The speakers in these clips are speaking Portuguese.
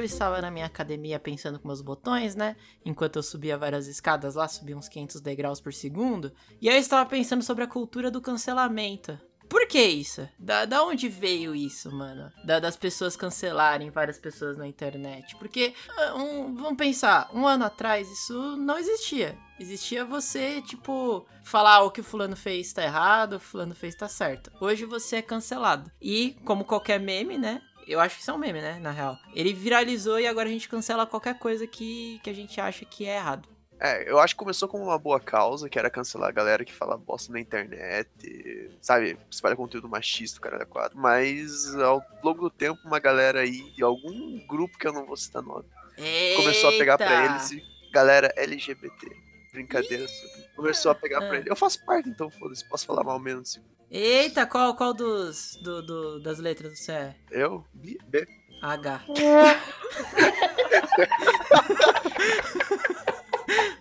eu estava na minha academia pensando com meus botões, né? Enquanto eu subia várias escadas lá, subia uns 500 degraus por segundo. E aí eu estava pensando sobre a cultura do cancelamento. Por que isso? Da, da onde veio isso, mano? Da, das pessoas cancelarem várias pessoas na internet. Porque, ah, um, vamos pensar, um ano atrás isso não existia. Existia você, tipo, falar o que o fulano fez tá errado, o fulano fez tá certo. Hoje você é cancelado. E, como qualquer meme, né? Eu acho que isso é um meme, né? Na real. Ele viralizou e agora a gente cancela qualquer coisa que, que a gente acha que é errado. É, eu acho que começou com uma boa causa, que era cancelar a galera que fala bosta na internet, sabe? Espalha conteúdo machista, cara da quatro. Mas ao longo do tempo, uma galera aí, de algum grupo que eu não vou citar nome, Eita. começou a pegar pra eles e galera LGBT. Brincadeira. Começou a pegar pra Ah. ele. Eu faço parte, então foda-se, posso falar mal menos. Eita, qual, qual dos do, do- das letras você é? Eu? B? B? H.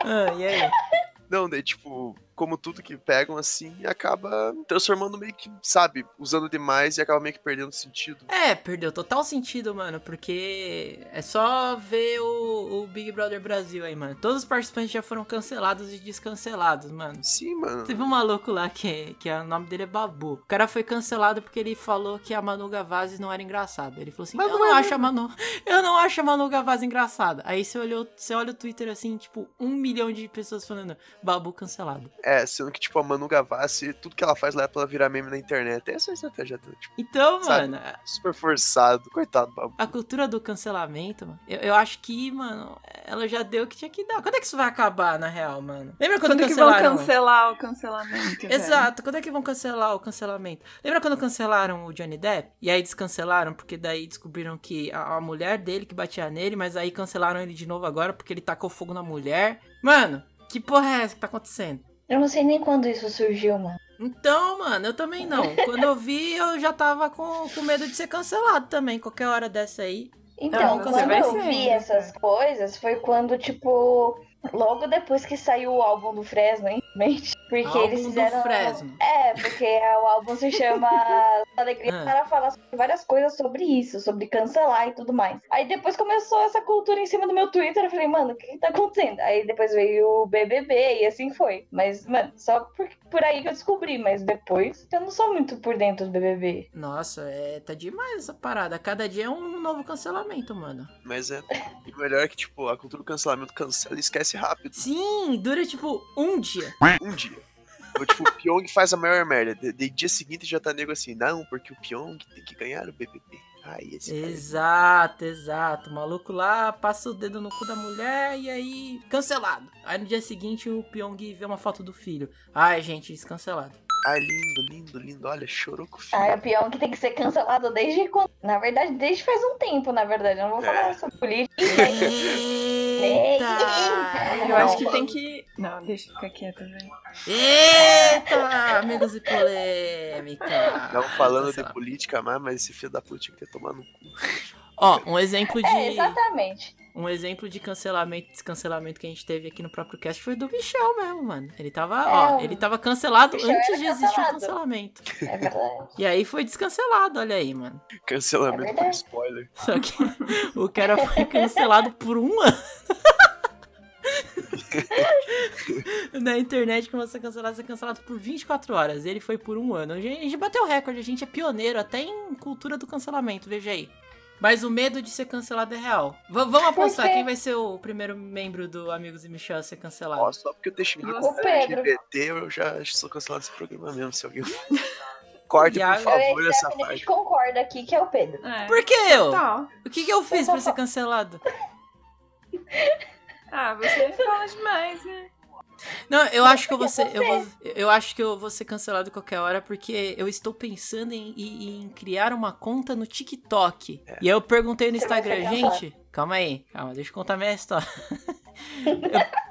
ah, e aí? Não, daí, tipo, como tudo que pegam assim, acaba transformando meio que, sabe, usando demais e acaba meio que perdendo sentido. É, perdeu total sentido, mano, porque é só ver o, o Big Brother Brasil aí, mano. Todos os participantes já foram cancelados e descancelados, mano. Sim, mano. Teve um maluco lá que, que o nome dele é Babu. O cara foi cancelado porque ele falou que a Manu Gavazzi não era engraçada. Ele falou assim: Mas Eu não não é acho a Manu. Eu não acho a Manu Gavazzi engraçada. Aí você olhou, você olha o Twitter assim, tipo, um milhão de pessoas falando Babu cancelado. É, sendo que, tipo, a Manu Gavassi, tudo que ela faz lá é pra ela virar meme na internet. Essa é a estratégia dela, tipo, Então, Sabe? mano, super forçado. Coitado, Babu. a cultura do cancelamento, mano, eu, eu acho que, mano, ela já deu o que tinha que dar. Quando é que isso vai acabar, na real, mano? Lembra quando, Quando que vão cancelaram? cancelar o cancelamento? Exato, quando é que vão cancelar o cancelamento? Lembra quando cancelaram o Johnny Depp? E aí descancelaram porque daí descobriram que a, a mulher dele que batia nele, mas aí cancelaram ele de novo agora porque ele tacou fogo na mulher. Mano, que porra é essa que tá acontecendo? Eu não sei nem quando isso surgiu, mano. Então, mano, eu também não. Quando eu vi, eu já tava com, com medo de ser cancelado também, qualquer hora dessa aí. Então, você quando eu ser vi ainda, essas coisas, foi quando, tipo, logo depois que saiu o álbum do Fresno, infelizmente. Porque Álbum eles do fizeram. Fresno. É, porque o álbum se chama Alegria Ah. para falar sobre várias coisas sobre isso, sobre cancelar e tudo mais. Aí depois começou essa cultura em cima do meu Twitter, eu falei, mano, o que, que tá acontecendo? Aí depois veio o BBB e assim foi. Mas, mano, só por, por aí que eu descobri, mas depois eu não sou muito por dentro do BBB. Nossa, é, tá demais essa parada. Cada dia é um novo cancelamento, mano. Mas é. E o melhor é que, tipo, a cultura do cancelamento cancela e esquece rápido. Sim, dura tipo um dia. Um dia. Ou, tipo, o Pyong faz a maior merda. De, de dia seguinte já tá nego assim, não, porque o Pyong tem que ganhar o BBB. Ai, esse cara- Exato, exato. O maluco lá passa o dedo no cu da mulher e aí cancelado. Aí no dia seguinte o Pyong vê uma foto do filho. Ai, gente, descancelado. Ai, lindo, lindo, lindo. Olha, chorou com o filho. Ah, é pior que tem que ser cancelado desde quando. Na verdade, desde faz um tempo, na verdade. Eu não vou falar É. sobre política. Eita! Eu acho que tem que. Não, deixa eu ficar quieta, velho. Eita! Amigos e polêmica. Não falando de política mais, mas esse filho da puta tinha que ter tomado no cu. Ó, um exemplo de. É, exatamente. Um exemplo de cancelamento, descancelamento que a gente teve aqui no próprio cast foi do Michel mesmo, mano. Ele tava, ó, É, ele tava cancelado antes de existir o cancelado. cancelamento. É verdade. E aí foi descancelado, olha aí, mano. Cancelamento É por spoiler. Só que o cara foi cancelado por um ano. Na internet, quando você é cancelado, você é cancelado por 24 horas. Ele foi por um ano. A gente, a gente bateu o recorde, a gente é pioneiro até em cultura do cancelamento, veja aí. Mas o medo de ser cancelado é real. V- vamos apostar quem vai ser o primeiro membro do Amigos e Michel a ser cancelado. Ó, só porque eu deixei Pedro. LGBT, eu já sou cancelado desse programa mesmo. Se alguém. Corte, por Eu favor, essa Stephanie, a parte. gente concorda aqui que é o Pedro. É. Por que eu? Tal. O que, que eu fiz pra ser cancelado? Ah, você fala demais, né? Não, eu acho que eu vou ser. Eu, vou, eu acho que eu vou ser cancelado qualquer hora porque eu estou pensando em, em- em criar uma conta no TikTok. E aí eu perguntei no Instagram, gente, calma aí, calma, deixa eu contar minha história. Eu-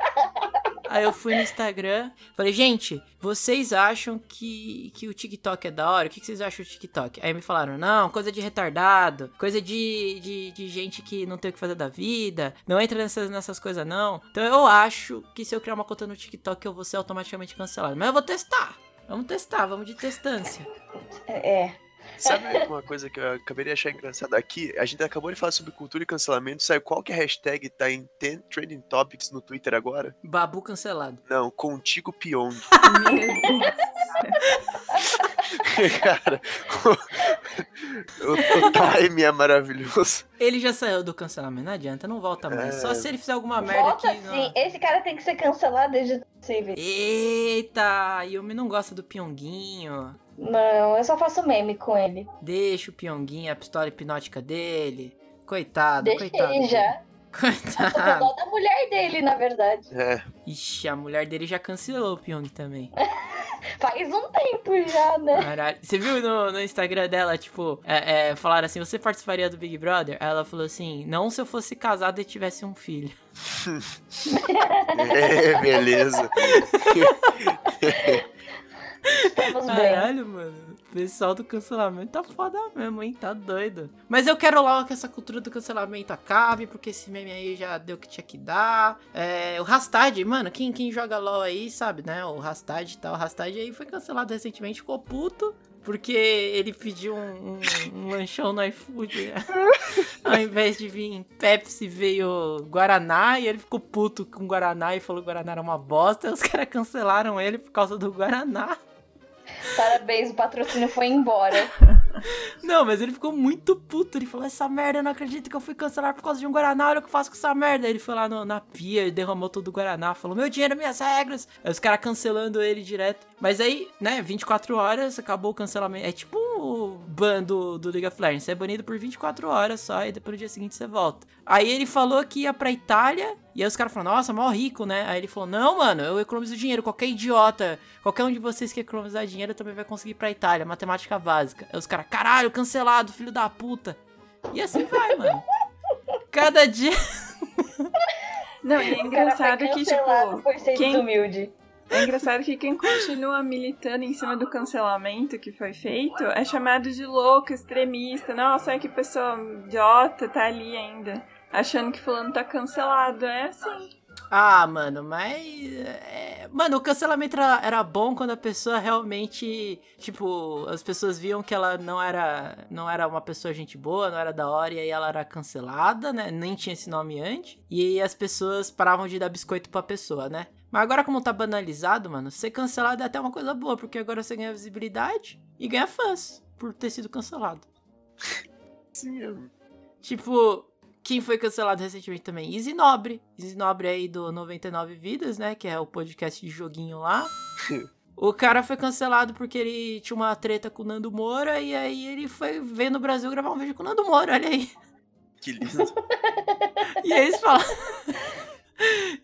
Aí eu fui no Instagram, falei, gente, vocês acham que, que o TikTok é da hora? O que, que vocês acham do TikTok? Aí me falaram, não, coisa de retardado, coisa de, de, de gente que não tem o que fazer da vida, não entra nessas, nessas coisas não. Então eu acho que se eu criar uma conta no TikTok eu vou ser automaticamente cancelado. Mas eu vou testar. Vamos testar, vamos de testância. É. Sabe uma coisa que eu acabei de achar engraçada aqui? A gente acabou de falar sobre cultura e cancelamento. Sabe qual que é a hashtag tá em 10 Trending Topics no Twitter agora? Babu cancelado. Não, Contigo Pyong. Meu Deus. Cara, o, o time é maravilhoso. Ele já saiu do cancelamento, não adianta, não volta mais. É. Só se ele fizer alguma merda Volta que. sim. Esse cara tem que ser cancelado desde possível. Eita, Yumi não gosta do Pyonguinho. Não, eu só faço meme com ele. Deixa o Pyonguinho, a pistola hipnótica dele. Coitado, Deixa coitado. ele já. Coitado. dó da mulher dele, na verdade. É, Ixi, a mulher dele já cancelou o Pyong também. Faz um tempo já, né? Caralho. Você viu no, no Instagram dela, tipo, é, é, falaram assim: você participaria do Big Brother? Ela falou assim: não se eu fosse casada e tivesse um filho. é beleza. Estamos bem. Caralho, mano. O pessoal do cancelamento tá foda mesmo, hein? Tá doido. Mas eu quero logo que essa cultura do cancelamento acabe, porque esse meme aí já deu o que tinha que dar. É, o Rastad, mano, quem, quem joga LOL aí sabe, né? O Rastad e tal. O Rastad aí foi cancelado recentemente, ficou puto. Porque ele pediu um, um- um lanchão no iFood. Ao invés de vir Pepsi, veio Guaraná. E ele ficou puto com Guaraná e falou que Guaraná era uma bosta. E os caras cancelaram ele por causa do Guaraná. Parabéns, o patrocínio foi embora. Não, mas ele ficou muito puto. Ele falou: Essa merda, eu não acredito que eu fui cancelar por causa de um Guaraná. Olha o que eu faço com essa merda. Ele foi lá no- na pia e derramou todo o Guaraná. Falou: Meu dinheiro, minhas regras. Aí os caras cancelando ele direto. Mas aí, né, 24 horas, acabou o cancelamento. É tipo o ban do, do League of Legends. Você é banido por 24 horas só e depois no dia seguinte você volta. Aí ele falou que ia pra Itália. E aí os caras falaram, nossa, mó rico, né? Aí ele falou, não, mano, eu economizo dinheiro. Qualquer idiota, qualquer um de vocês que economizar dinheiro também vai conseguir ir pra Itália. Matemática básica. Aí os caras, caralho, cancelado, filho da puta. E assim vai, mano. Cada dia. Não, e é foi engraçado que, tipo, por ser quem- desumilde. É engraçado que quem continua militando em cima do cancelamento que foi feito é chamado de louco, extremista. Nossa, olha que pessoa idiota tá ali ainda. Achando que fulano tá cancelado. É assim. Ah, mano, mas. é, Mano, o cancelamento era, era bom quando a pessoa realmente. Tipo, as pessoas viam que ela não era. Não era uma pessoa gente boa, não era da hora, e aí ela era cancelada, né? Nem tinha esse nome antes. E as pessoas paravam de dar biscoito pra pessoa, né? Mas agora, como tá banalizado, mano, ser cancelado é até uma coisa boa, porque agora você ganha visibilidade e ganha fãs por ter sido cancelado. Sim, é- Tipo, quem foi cancelado recentemente também? Easy Nobre. Easy Nobre aí do 99 Vidas, né? Que é o podcast de joguinho lá. O cara foi cancelado porque ele tinha uma treta com o Nando Moura e aí ele foi ver no Brasil gravar um vídeo com o Nando Moura, olha aí. que lindo. E aí eles falam.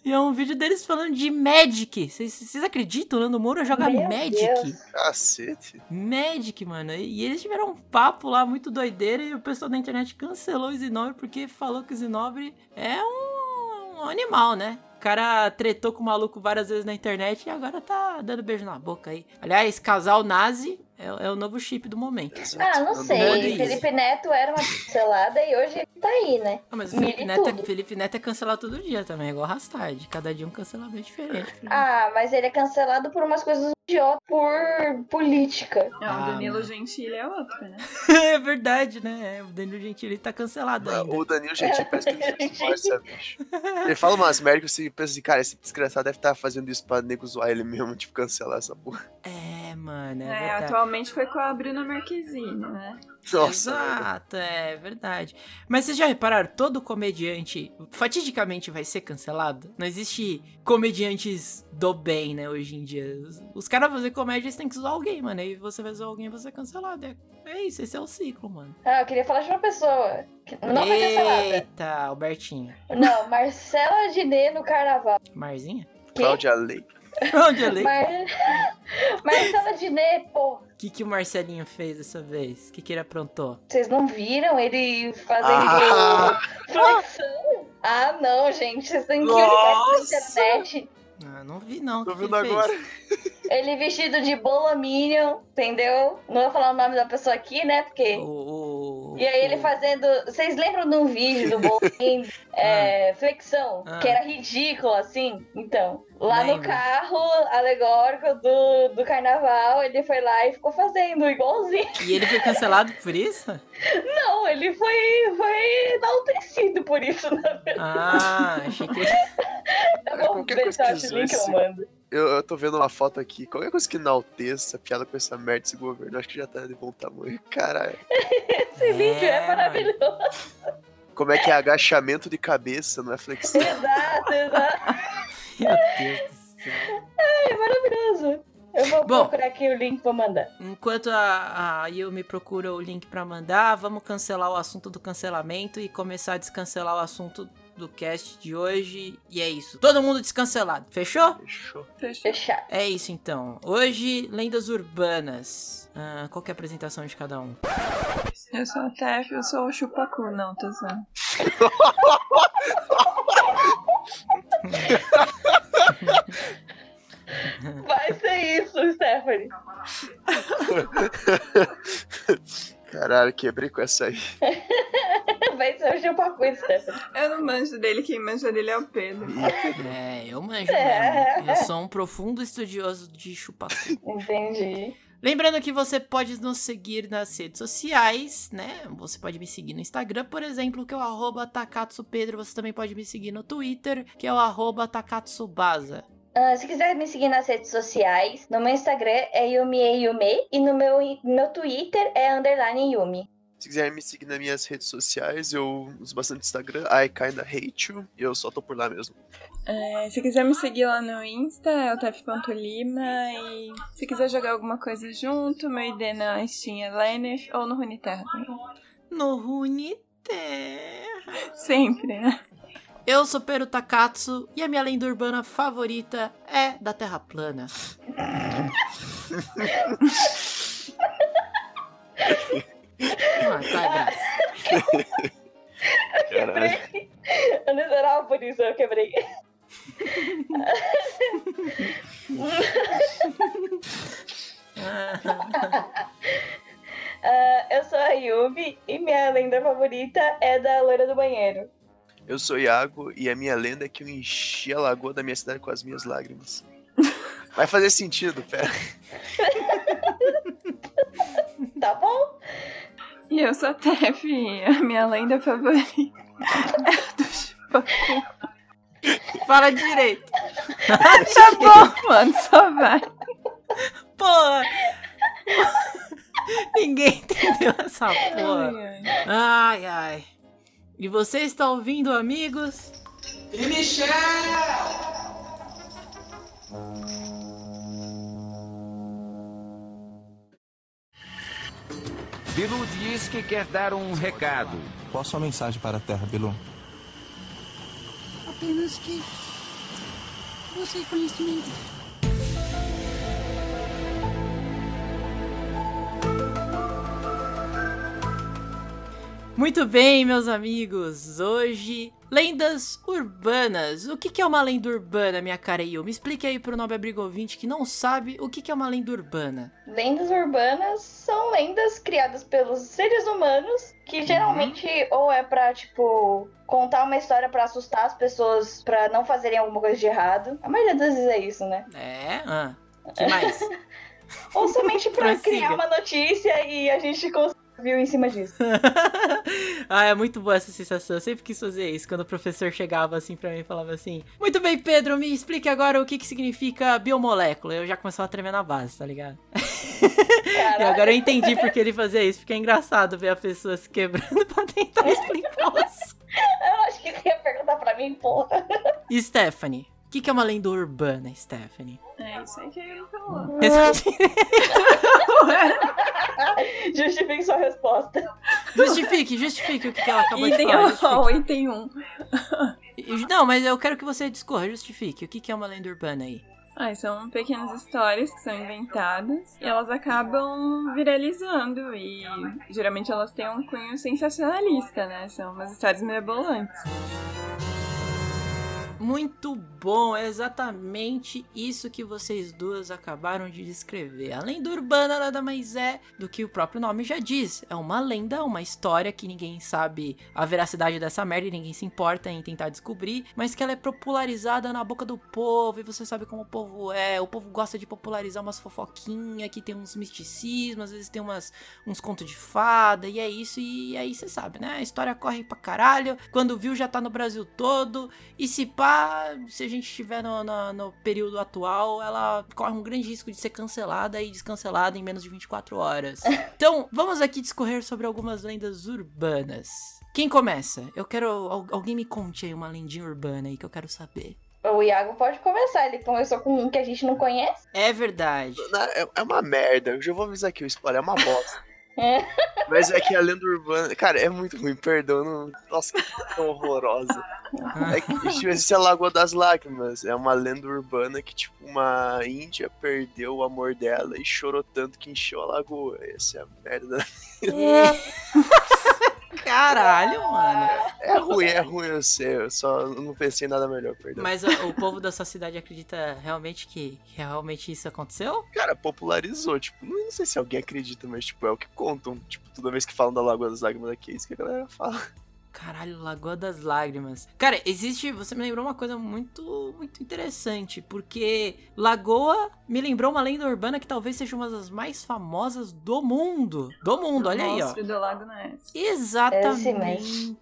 E é um vídeo deles falando de Magic. Vocês- acreditam? O Nando Moura joga Meu Magic? Deus. Cacete. Magic, mano. E eles tiveram um papo lá muito doideira e o pessoal da internet cancelou o Zinobre porque falou que o Zinobre é um, um animal, né? O cara tretou com o maluco várias vezes na internet e agora tá dando beijo na boca aí. Aliás, casal nazi é, é o novo chip do momento. Ah, não sei. Nando Felipe Neto era uma cancelada e hoje ele tá aí, né? Ah, mas o Felipe Neto, é. Felipe Neto é cancelado todo dia também, é igual Rastard. Cada dia um cancelamento diferente. Ah, mas ele é cancelado por umas coisas idiotas, por política. Não, Ah, o Danilo mano. Gentili é outro, né? é verdade, né? O Danilo Gentili tá cancelado ainda. O Danilo Gentili parece que ele se esforça, bicho. Ele fala umas merdas que você pensa assim, cara, esse desgraçado deve estar fazendo isso pra nego zoar ele mesmo, tipo, cancelar essa porra. É, mano, é, É, atualmente foi com a Bruna Marquezine, né? Nossa, velho. Exato, é verdade. Mas vocês já repararam, todo comediante fatidicamente vai ser cancelado? Não existe comediantes do bem, né, hoje em dia. Os, os caras fazer comédia, eles têm que zoar alguém, mano. Aí você vai zoar alguém e você é cancelado. É, é isso, esse é o ciclo, mano. Ah, eu queria falar de uma pessoa que não foi cancelada. Eita, Albertinho. Não, Marcela Diné no carnaval. Marzinha? Que? Cláudia Leite. Eu leio? Mar... Marcela Diné, pô. O que, que o Marcelinho fez dessa vez? O que, que ele aprontou? Vocês não viram ele fazendo Ah. flexão? Ah, não, gente. Vocês têm que olhar na internet. Ah, não vi não. Tô vendo fez? agora. Ele vestido de bola Minion, entendeu? Não vou falar o nome da pessoa aqui, né? Porque O, o, o- E aí ele fazendo. Vocês lembram de um vídeo do Bolinho é, Flexão? Ah. Que era ridículo, assim? Então, lá no Lembro. carro alegórico do, do carnaval, ele foi lá e ficou fazendo igualzinho. E ele foi cancelado por isso? Não, ele foi, foi enaltecido por isso, na verdade. Ah, achei que. Tá bom, eu que acho o link, eu zoe-se. mando. Eu, eu tô vendo uma foto aqui. Qualquer coisa que enalteça, piada com essa merda desse governo, acho que já tá de bom tamanho. Caralho. Esse vídeo é maravilhoso. Como é que é agachamento de cabeça, não é flexão? Exato, exato. Meu Deus do céu. É maravilhoso. Eu vou Bom. procurar aqui o link pra mandar. Enquanto a, a Yumi procura o link pra mandar, vamos cancelar o assunto do cancelamento e começar a descancelar o assunto do cast de hoje. E é isso. Todo mundo descancelado. Fechou? Fechou. Fechou. Fechar. É isso então. Hoje, lendas urbanas. Ah, qual que é a apresentação de cada um? Eu sou a Tef, eu sou o Chupacu. Não, tô zoando. Vai ser isso, Stephanie. Caralho, quebrei com essa aí. Vai ser o chupacu, Stephanie. Eu não manjo dele, quem manja dele é o Pedro. É, eu manjo mesmo. Eu sou um profundo estudioso de chupacu. Entendi. Lembrando que você pode nos seguir nas redes sociais, né? Você pode me seguir no Instagram, por exemplo, que é o arroba TakatsuPedro. Você também pode me seguir no Twitter, que é o arroba Takatsubasa. Ah, se quiser me seguir nas redes sociais, no meu Instagram é YumiEYume e no meu, meu Twitter é underline Yumi. Se quiser me seguir nas minhas redes sociais, eu uso bastante Instagram, I kinda hate you, e eu só tô por lá mesmo. É, se quiser me seguir lá no Insta, é o tef.lima. E se quiser jogar alguma coisa junto, meu ID na Steam é Lenef ou no Runeterra também. No Runeterra. Sempre, né? Eu sou Peru Takatsu e a minha lenda urbana favorita é da Terra plana. ah, tá, graça. Caralho. Eu não esperava por isso, eu quebrei. Ah, eu sou a Yumi e minha lenda favorita é da loira do banheiro. Eu sou Iago e a minha lenda é que eu enchi a lagoa da minha cidade com as minhas lágrimas. Vai fazer sentido, pera. Tá bom? E eu sou a Tef, a minha lenda favorita é do Chupacu. Fala direito. Tá bom, mano, só vai. Porra! Ninguém entendeu essa porra. Ai, ai. E você está ouvindo, amigos? Bilu diz que quer dar um recado. Qual a sua mensagem para a Terra, Bilu? Apenas que você é conhecimento. Muito bem, meus amigos. Hoje, lendas urbanas. O que que é uma lenda urbana, minha cara Yu? Me explique aí pro nobre abrigo ouvinte que não sabe o que que é uma lenda urbana. Lendas urbanas são lendas criadas pelos seres humanos que geralmente ou é pra, tipo, contar uma história pra assustar as pessoas pra não fazerem alguma coisa de errado. A maioria das vezes é isso, né? É? Ah, que mais? Ou somente pra criar uma notícia e a gente viu em cima disso. ah, é muito boa essa sensação. Eu sempre quis fazer isso. Quando o professor chegava assim pra mim e falava assim: Muito bem, Pedro, me explique agora o que, que significa biomolécula. Eu já começava a tremer na base, tá ligado? E agora eu entendi porque ele fazia isso. Porque é engraçado ver a pessoa se quebrando pra tentar explicar o assunto. Eu acho que você ia perguntar pra mim, porra. E Stephanie? O que, que é uma lenda urbana, Stephanie? É isso aí que ele falou. Justifique sua resposta. justifique, justifique o que, que ela acabou de Item falar. 1, justifique. item 1. E- Não, mas eu quero que você discorra, justifique. O que, que é uma lenda urbana aí? Ah, são pequenas histórias que são inventadas e elas acabam viralizando e geralmente elas têm um cunho sensacionalista, né? São umas histórias mirabolantes. Muito bom, é exatamente isso que vocês duas acabaram de descrever. A lenda urbana nada mais é do que o próprio nome já diz. É uma lenda, uma história que ninguém sabe a veracidade dessa merda e ninguém se importa em tentar descobrir, mas que ela é popularizada na boca do povo e você sabe como o povo é. O povo gosta de popularizar umas fofoquinhas que tem uns misticismos, às vezes tem umas, uns contos de fada e é isso. E aí você sabe, né? A história corre pra caralho. Quando viu já tá no Brasil todo e se pá, se a gente estiver no, no, no período atual, ela corre um grande risco de ser cancelada e descancelada em menos de 24 horas. Então, vamos aqui discorrer sobre algumas lendas urbanas. Quem começa? Eu quero. al- Alguém me conte aí uma lendinha urbana aí que eu quero saber. O Iago pode começar, ele começou com um que a gente não conhece. É verdade. É, é uma merda. Eu já vou avisar aqui, o spoiler é uma bosta. É. Mas é que a lenda urbana. Cara, é muito ruim, perdão. Não... Nossa, que tão horrorosa. É que tipo, existe a Lagoa das Lágrimas. É uma lenda urbana que, tipo, uma índia perdeu o amor dela e chorou tanto que encheu a lagoa. Essa é a merda. Caralho, mano. É ruim, é ruim, eu sei. Eu só não pensei em nada melhor, perdão. Mas ó, o povo da sua cidade acredita realmente que que realmente isso aconteceu? Cara, popularizou. Tipo, não, não sei se alguém acredita, mas, tipo, é o que contam. Tipo, toda vez que falam da Lagoa das Lágrimas aqui, é isso que a galera fala. Caralho, Lagoa das Lágrimas. Cara, existe. Você me lembrou uma coisa muito, muito interessante. Porque Lagoa me lembrou uma lenda urbana que talvez seja uma das mais famosas do mundo. Do mundo, olha aí, ó. Monstro do Lago Ness. Exatamente,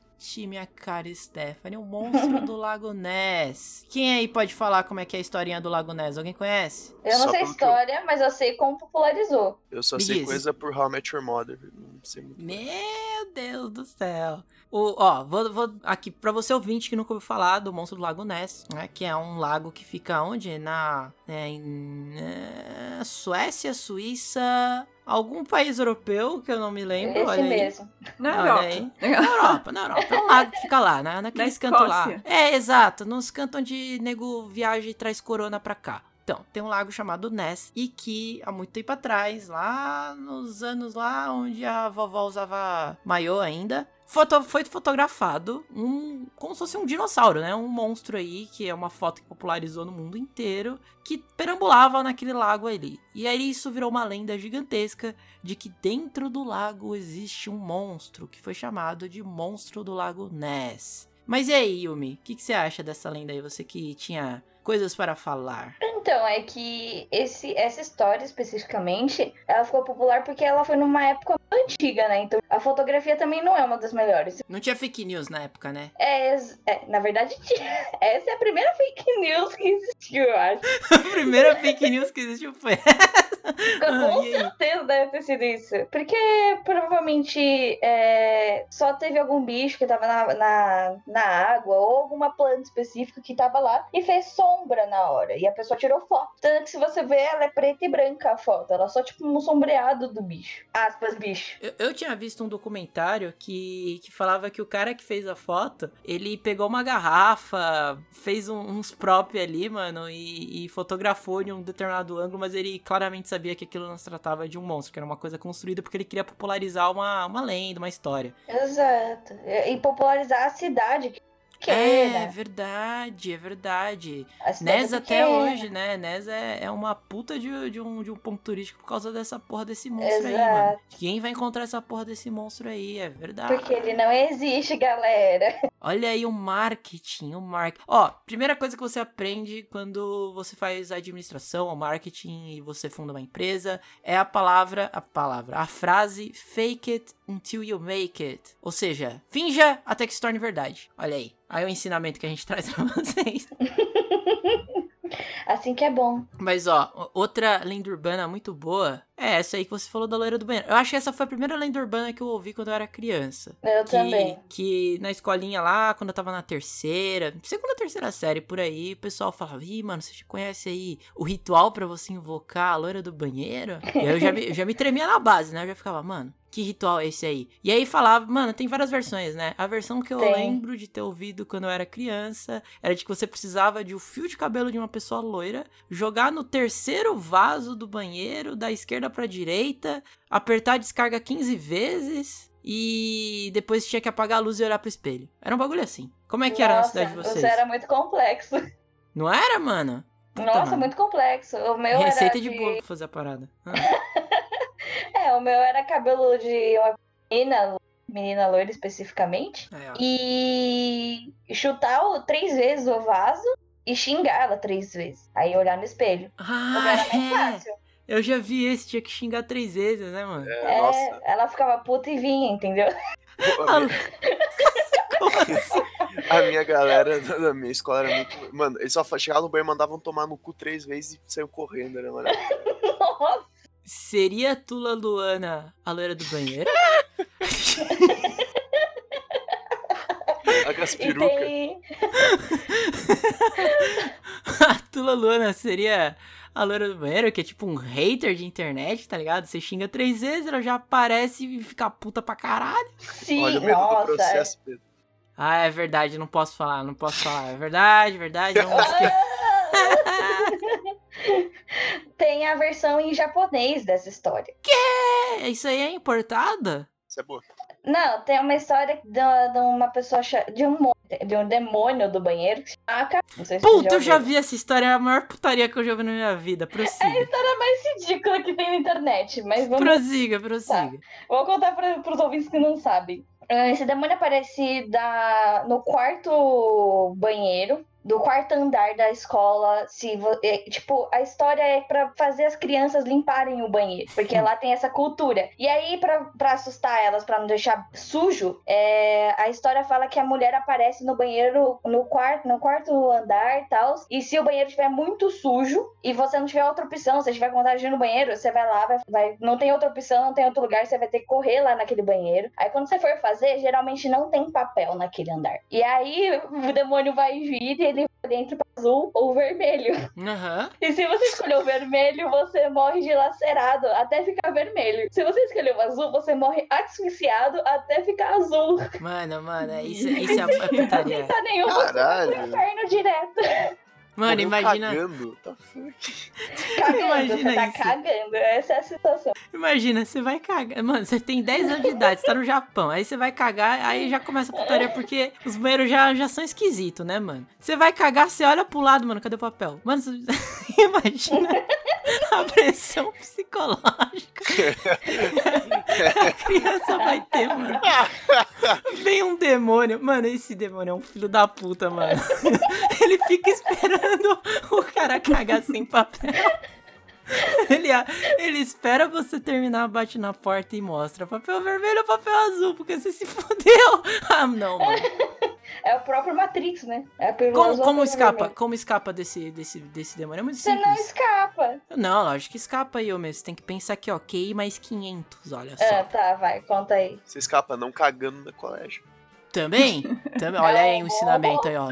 minha cara Stephanie, o monstro do Lago Ness. Quem aí pode falar como é que é a historinha do Lago Ness? Alguém conhece? Eu não Só sei a que eu- história, mas eu sei como popularizou. Eu só Me sei diz. coisa por How I Met Your Mother. Não sei muito. Meu Deus do céu. O, ó, vou, vou aqui pra você ouvinte que nunca ouviu falar do monstro do Lago Ness, né? Que é um lago que fica onde? Na é, em, é, Suécia, Suíça, algum país europeu que eu não me lembro. Esse olha aí. mesmo. Na Olha Europa. aí. Na Europa, na Europa. É um lago que fica lá, né? Naqueles Na cantos lá. É, exato. Nos cantos onde nego viaja e traz corona pra cá. Então, tem um lago chamado Ness e que há muito tempo atrás, lá nos anos lá onde a vovó usava maiô ainda, foto- foi fotografado um como se fosse um dinossauro, né? Um monstro aí que é uma foto que popularizou no mundo inteiro, que perambulava naquele lago ali. E aí isso virou uma lenda gigantesca de que dentro do lago existe um monstro que foi chamado de Monstro do Lago Ness. Mas e aí, Yumi? O que, que você acha dessa lenda aí? Você que tinha coisas para falar. Então, é que esse, essa história especificamente, ela ficou popular porque ela foi numa época antiga, né? Então a fotografia também não é uma das melhores. Não tinha fake news na época, né? É, é, na verdade, tinha- essa é a primeira fake news que existiu, eu acho. A primeira fake news que existiu foi Com certeza deve ter sido isso. Porque provavelmente é, só teve algum bicho que tava na, na, na água ou alguma planta específica que tava lá e fez sombra na hora. E a pessoa tirou foto. Tanto que se você ver, ela é preta e branca a foto. Ela é só tipo um sombreado do bicho. Aspas, bicho. Eu, eu tinha visto um documentário que, que falava que o cara que fez a foto, ele pegou uma garrafa, fez um- uns prop ali, mano, e, e fotografou em um determinado ângulo, mas ele claramente sabia que aquilo não se tratava de um monstro, que era uma coisa construída porque ele queria popularizar uma, uma lenda, uma história. Exato. E popularizar a cidade. que É verdade, é verdade. A cidade Nes até pequena. hoje, né? Nes é, é uma puta de, de, um, de um ponto turístico por causa dessa porra desse monstro aí, Exato. mano. Quem vai encontrar essa porra desse monstro aí? É verdade. Porque ele não existe, galera. Olha aí o marketing, o marketing. Ó, primeira coisa que você aprende quando você faz administração ou marketing e você funda uma empresa é a palavra, a palavra, a frase fake it until you make it. Ou seja, finja até que se torne verdade. Olha aí. Aí o ensinamento que a gente traz pra vocês. Assim que é bom. Mas ó, outra lenda urbana muito boa é essa aí que você falou da loira do banheiro. Eu acho que essa foi a primeira lenda urbana que eu ouvi quando eu era criança. Eu que, também. que na escolinha lá, quando eu tava na terceira, segunda, terceira série por aí, o pessoal falava: Ih, mano, você conhece aí o ritual pra você invocar a loira do banheiro? E aí eu já me, eu já me tremia na base, né? Eu já ficava, mano. Que ritual é esse aí? E aí falava, mano, tem várias versões, né? A versão que eu Tem. lembro de ter ouvido quando eu era criança era de que você precisava de um fio de cabelo de uma pessoa loira, jogar no terceiro vaso do banheiro, da esquerda pra direita, apertar a descarga 15 vezes e depois tinha que apagar a luz e olhar pro espelho. Era um bagulho assim. Como é que era na Nossa, cidade de vocês? Você era muito complexo. Não era, mano? Puta, Nossa, mano. muito complexo. O meu Receita era de bolo pra fazer a parada. Ah. É, o meu era cabelo de uma menina, menina loira especificamente. Ó. E chutar o, três vezes o vaso e xingar ela três vezes. Aí olhar no espelho. Ah, mais é. fácil. Eu já vi esse, tinha que xingar três vezes, né, mano? É, É, nossa. ela ficava puta e vinha, entendeu? A minha, a minha galera da da minha escola era muito. Mano, eles só chegavam no banheiro, mandavam tomar no cu três vezes e saiu correndo, né, mano? Nossa, Seria a Tula Luana a loira do banheiro? A tem. a Tula Luana seria a loira do banheiro, que é tipo um hater de internet, tá ligado? Você xinga três vezes, ela já aparece e fica puta pra caralho. Sim, Olha o medo do nossa. processo, Pedro. Ah, é verdade, não posso falar, não posso falar. É verdade, verdade. Vamos que... Tem a versão em japonês dessa história. É, isso aí é importada? Isso é boa. Não, tem uma história de, de uma pessoa de um de um demônio do banheiro que se chama Aka. Não sei se você Puta, eu já vi essa história, é a maior putaria que eu já vi na minha vida. É a Prossiga. história mais ridícula que tem na internet, mas vamos Prossiga, prossiga. Vou contar para os ouvintes que não sabem. Ah, Esse demônio aparece da, no quarto banheiro, do quarto andar da escola. Se é, tipo, a história é pra fazer as crianças limparem o banheiro, porque lá tem essa cultura. E aí, pra pra assustar elas, pra não deixar sujo, é, a história fala que a mulher aparece no banheiro, no quarto, no quarto andar e tal. E se o banheiro estiver muito sujo e você não tiver outra opção, você estiver com vontade de ir no banheiro, você vai lá, vai, vai- não tem outra opção, não tem outro lugar, você vai ter que correr lá naquele banheiro. Aí quando você for fazer, geralmente não tem papel naquele andar. E aí o demônio vai vir e ele vai entre o azul ou vermelho. Aham. E se você escolher o vermelho, você morre dilacerado até ficar vermelho. Se você escolher o azul, você morre asfixiado até ficar azul. Mano, mano, é isso, isso é a a putaria. Não nenhum, você vai pro Caralho. inferno direto. Mano, Morreu imagina, Cagando. Tá. Cagando, Imagina você tá isso. cagando. Essa é a situação. imagina, você vai cagar. Mano, você tem 10 anos de idade, você tá no Japão. Aí você vai cagar, aí já começa a putaria, porque os banheiros já, já são esquisitos, né, mano? Você vai cagar, você olha pro lado, mano, cadê o papel? Mano, você... imagina a pressão psicológica. a criança vai ter, mano. Vem um demônio. Mano, esse demônio é um filho da puta, mano. Ele fica esperando o cara cagar sem papel. Ele, ele espera você terminar, bate na porta e mostra papel vermelho ou papel azul, porque você se fodeu. Ah, não, mano. É o próprio Matrix, né? É Como, azul como escapa? vermelho. Como escapa desse, desse, desse demônio? É muito Você não simples. escapa. Não, lógico que escapa aí, meu. Você tem que pensar que, ok, mais 500, olha só. Ah, tá, vai, conta aí. Você escapa não cagando no colégio. Também? Também. Olha aí o ensinamento aí, ó.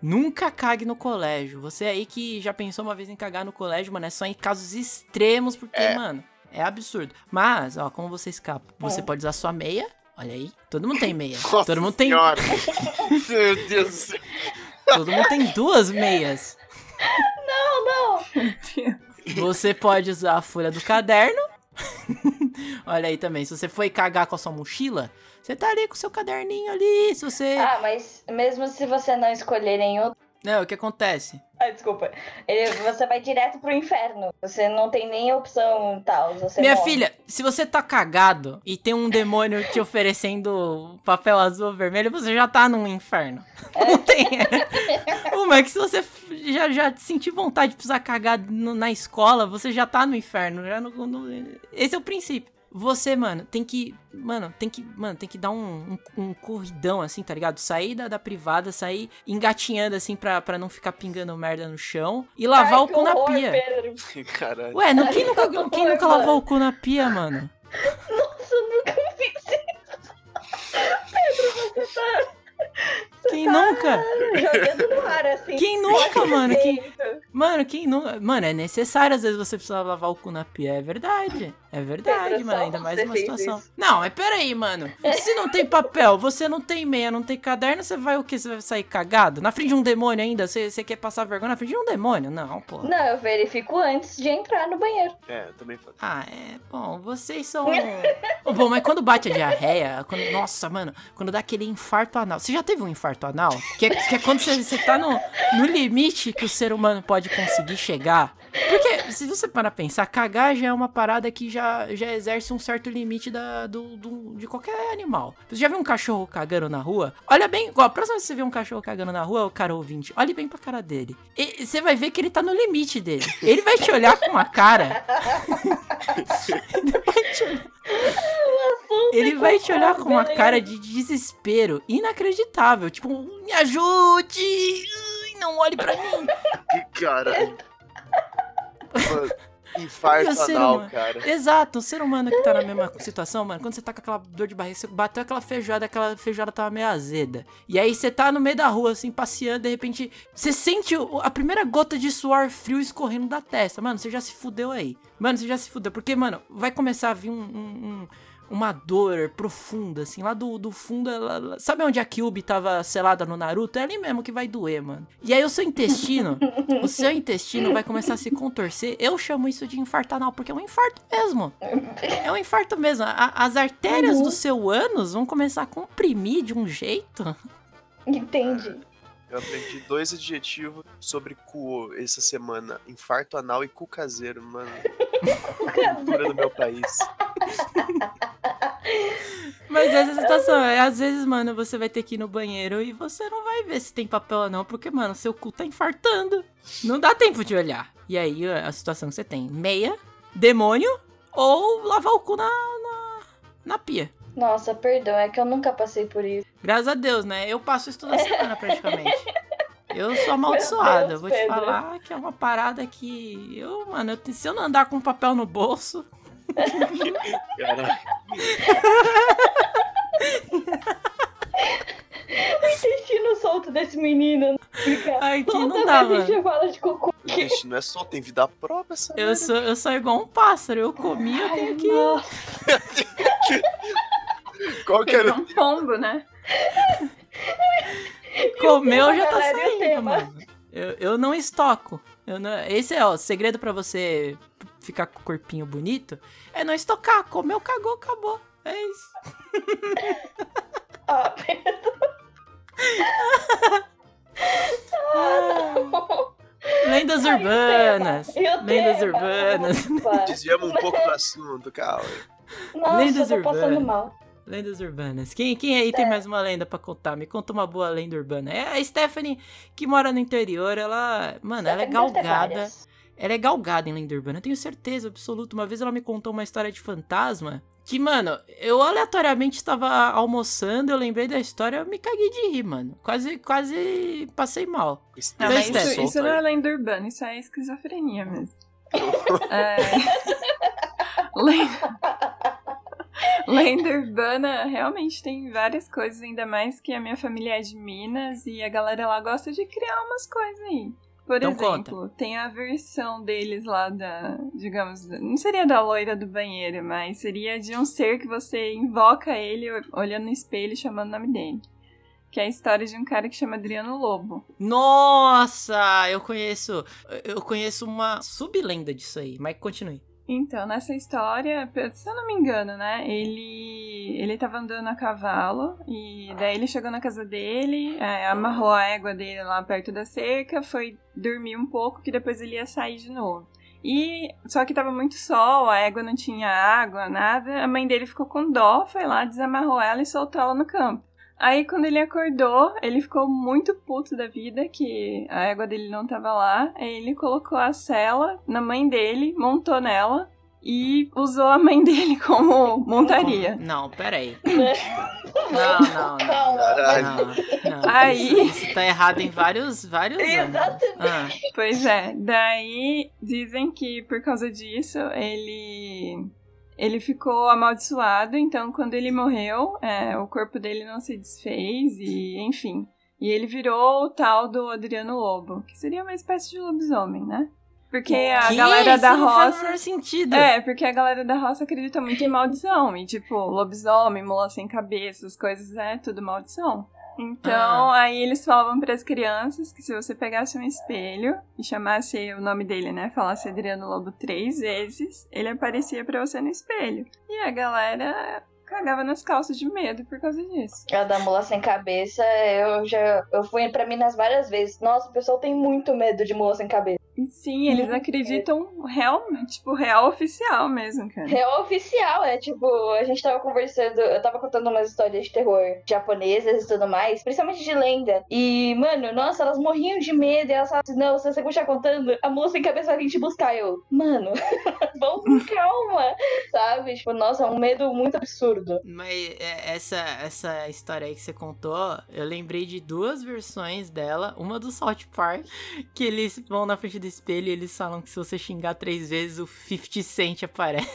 Nunca cague no colégio. Você aí que já pensou uma vez em cagar no colégio, mano, é só em casos extremos, porque, É. mano, é absurdo. Mas, ó, como você escapa? Você É. pode usar sua meia. Olha aí. Todo mundo tem meia. Nossa todo mundo tem. Meu Deus do céu. Todo mundo tem duas meias. Meu Deus. Você pode usar a folha do caderno. Olha aí também. Se você foi cagar com a sua mochila, você tá ali com o seu caderninho ali. Se você. Ah, mas mesmo se você não escolher nenhum. Não, o que acontece? Ah, desculpa. Ele- você vai direto pro inferno. Você não tem nem opção tal. Minha morre. filha, se você tá cagado e tem um demônio te oferecendo papel azul ou vermelho, você já tá num inferno. Não tem. Uma é que se você já, já sentir vontade de precisar cagar no- na escola, você já tá no inferno. Já no- no- esse é o princípio. Você, mano, tem que. Mano, tem que. Mano, tem que dar um, um, um corridão, assim, tá ligado? Sair da, da privada, sair engatinhando, assim, pra, pra não ficar pingando merda no chão. E lavar Ai, o cu na horror, pia. Pedro. Caralho. Ué, não, quem nunca, quem nunca lavou o cu na pia, mano? Nossa, eu nunca fiz isso. Pedro, você tá Quem nunca? jogando no ar assim. Quem nunca, mano? Quem... Mano, quem não. Mano, é necessário às vezes você precisar lavar o cu na pia. É verdade. É verdade, Pedro, mano. Ainda mais uma situação. isso. Não, mas peraí, mano. Se não tem papel, você não tem meia, não tem caderno, você vai o quê? Você vai sair cagado? Na frente de um demônio ainda? Você, você quer passar vergonha na frente de um demônio? Não, pô. Não, eu verifico antes de entrar no banheiro. É, eu também faço. Ah, é. Bom, vocês são. Bom, mas quando bate a diarreia, quando, nossa, mano, quando dá aquele infarto anal. Você já teve um infarto anal? Que é, que é quando você, você tá no, no limite que o ser humano pode conseguir chegar. Porque, se você parar pra pensar, cagar já é uma parada que já, já exerce um certo limite da, do, do- de qualquer animal. Você já viu um cachorro cagando na rua? Olha bem, ó, a próxima vez que você vê um cachorro cagando na rua, o cara ouvinte, olhe bem pra cara dele. E você vai ver que ele tá no limite dele. Ele vai te olhar com uma cara. ele vai te olhar. Ele vai te olhar com uma cara de desespero inacreditável. Tipo, me ajude! Não olhe pra mim! Que cara. Infarto o anal, humano? cara. Exato, o ser humano que tá na mesma situação, mano, quando você tá com aquela dor de barriga, você bateu aquela feijoada, aquela feijoada tava meio azeda. E aí você tá no meio da rua, assim, passeando, de repente, você sente a primeira gota de suor frio escorrendo da testa. Mano, você já se fudeu aí. Mano, você já se fudeu. Porque, mano, vai começar a vir um- um- um- uma dor profunda, assim, lá do, do fundo. lá- sabe onde a Kyubi tava selada no Naruto? É ali mesmo que vai doer, mano. E aí o seu intestino, o seu intestino vai começar a se contorcer. Eu chamo isso de infarto anal, porque é um infarto mesmo. É um infarto mesmo. A- as artérias Uhum. do seu ânus vão começar a comprimir de um jeito. Entendi. Eu aprendi dois adjetivos sobre cu essa semana: infarto anal e cu caseiro, mano. Cultura do meu país. Mas essa é a situação, é, às vezes, mano, você vai ter que ir no banheiro e você não vai ver se tem papel ou não, porque, mano, seu cu tá infartando. Não dá tempo de olhar. E aí, a situação que você tem, meia, demônio ou lavar o cu na, na, na pia. Nossa, perdão, é que eu nunca passei por isso. Graças a Deus, né? Eu passo isso toda semana, praticamente. Eu sou amaldiçoada. Deus, eu vou te Pedro. falar que é uma parada que. Eu, mano, eu se eu não andar com papel no bolso. Caralho. Intestino solto desse menino. Fica Ai, que não dá, mano. de cocô. O intestino é só, tem vida própria, essa Eu sou, eu sou igual um pássaro. Eu comi, eu tenho que. Qual que era? Um pombo, né? Comeu já tá saindo, mano. Eu, eu não estoco. Eu não- esse é ó, o segredo pra você ficar com o corpinho bonito. É não estocar. Comeu, cagou, acabou. É isso. ah, Lendas Ai, urbanas. o Lendas urbanas. Desviamos um pouco do assunto, calma. Nossa, Lendas eu tô passando urbanas. mal. Lendas urbanas. Quem, quem aí tem mais uma lenda pra contar? Me conta uma boa lenda urbana. É a Stephanie, que mora no interior, ela. Mano, ela é galgada. Ela é galgada em lenda urbana, eu tenho certeza absoluta. Uma vez ela me contou uma história de fantasma que, mano, eu aleatoriamente estava almoçando, eu lembrei da história, eu me caguei de rir, mano. Quase, quase passei mal. Não, Então, Steph, isso, isso não é lenda urbana, isso é esquizofrenia mesmo. É... lenda... lenda urbana realmente tem várias coisas, ainda mais que a minha família é de Minas e a galera lá gosta de criar umas coisas aí. Por Então exemplo, tem a versão deles lá da, digamos, não seria da loira do banheiro, mas seria de um ser que você invoca ele olhando no espelho e chamando o nome dele. Que é a história de um cara que chama Adriano Lobo. Nossa, eu conheço. Eu conheço uma sublenda disso aí, mas continue. Então, nessa história, se eu não me engano, né? Ele ele tava andando a cavalo e daí ele chegou na casa dele, é, amarrou a égua dele lá perto da cerca, foi dormir um pouco que depois ele ia sair de novo. E só que tava muito sol, a égua não tinha água, nada. A mãe dele ficou com dó, foi lá, desamarrou ela e soltou ela no campo. Aí quando ele acordou, ele ficou muito puto da vida que a égua dele não tava lá. Aí ele colocou a cela na mãe dele, montou nela e usou a mãe dele como montaria. Não, peraí. Não, não, não. Caralho. Não, não. Aí- Isso, isso tá errado em vários, vários anos. Ah, Pois é, daí dizem que por causa disso ele ele ficou amaldiçoado, então quando ele morreu, é, o corpo dele não se desfez e enfim. E ele virou o tal do Adriano Lobo, que seria uma espécie de lobisomem, né? Porque a Que? galera Isso da não faz o roça. sentido. É, porque a galera da roça acredita muito em maldição. E, tipo, lobisomem, mula sem cabeça, as coisas, é tudo maldição. Então, Ah. aí eles falavam para as crianças que se você pegasse um espelho e chamasse o nome dele, né? Falasse Adriano Lobo três vezes, ele aparecia pra você no espelho. E a galera cagava nas calças de medo por causa disso. A da mula sem cabeça, eu já. Eu fui pra Minas várias vezes. Nossa, o pessoal tem muito medo de mula sem cabeça. E sim, eles Muito acreditam real, tipo, real oficial mesmo, cara. Real oficial, é tipo, a gente tava conversando, eu tava contando umas histórias de terror japonesas e tudo mais, principalmente de lenda. E, mano, nossa, elas morriam de medo e elas falavam assim, não, se você continuar contando, a moça sem cabeça vai vir te buscar. Eu, mano, vamos com calma, sabe? Tipo, nossa, é um medo muito absurdo. Mas é, essa, essa história aí que você contou, eu lembrei de duas versões dela. Uma do South Park, que eles vão na frente do espelho e eles falam que se você xingar três vezes, o 50 Cent aparece.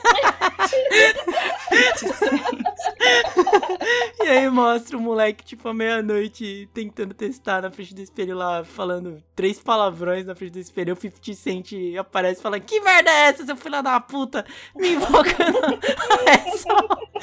e aí mostra o moleque, tipo, à meia-noite, tentando testar na frente do espelho lá, falando três palavrões na frente do espelho. O 50 Cent aparece falando: Que merda é essa, seu filho da puta? Me invocando essa.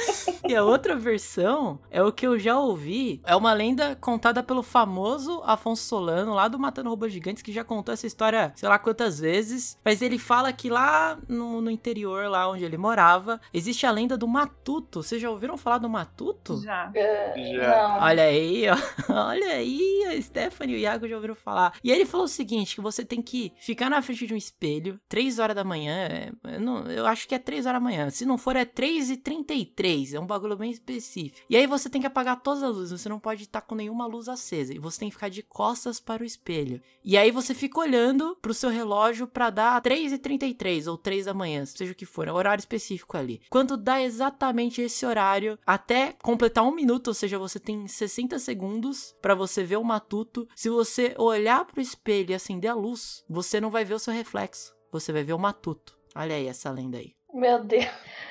E a outra versão é o que eu já ouvi. É uma lenda contada pelo famoso Afonso Solano, lá do Matando Robôs Gigantes, que já contou essa história sei lá quantas vezes. Mas ele fala que lá no, no interior, lá onde ele morava, existe a lenda do Matuto. Vocês já ouviram falar do Matuto? Já. Uh, Já. Não. Olha aí, ó. Olha aí, a Stephanie e o Iago já ouviram falar. E aí ele falou o seguinte: que você tem que ficar na frente de um espelho, 3 horas da manhã. é, Eu, não- eu acho que é 3 horas da manhã. Se não for, é 3 e 33 É um bagulho bem específico. E aí você tem que apagar todas as luzes. Você não pode estar com nenhuma luz acesa. E você tem que ficar de costas para o espelho. E aí você fica olhando pro seu relógio pra dar 3 e 33 ou 3 da manhã, seja o que for, é um horário específico ali. Quando dá exatamente esse horário, até completar um minuto, ou seja, você tem 60 segundos pra você ver o matuto. Se você olhar pro espelho e acender a luz, você não vai ver o seu reflexo, você vai ver o matuto. Olha aí essa lenda aí. Meu Deus.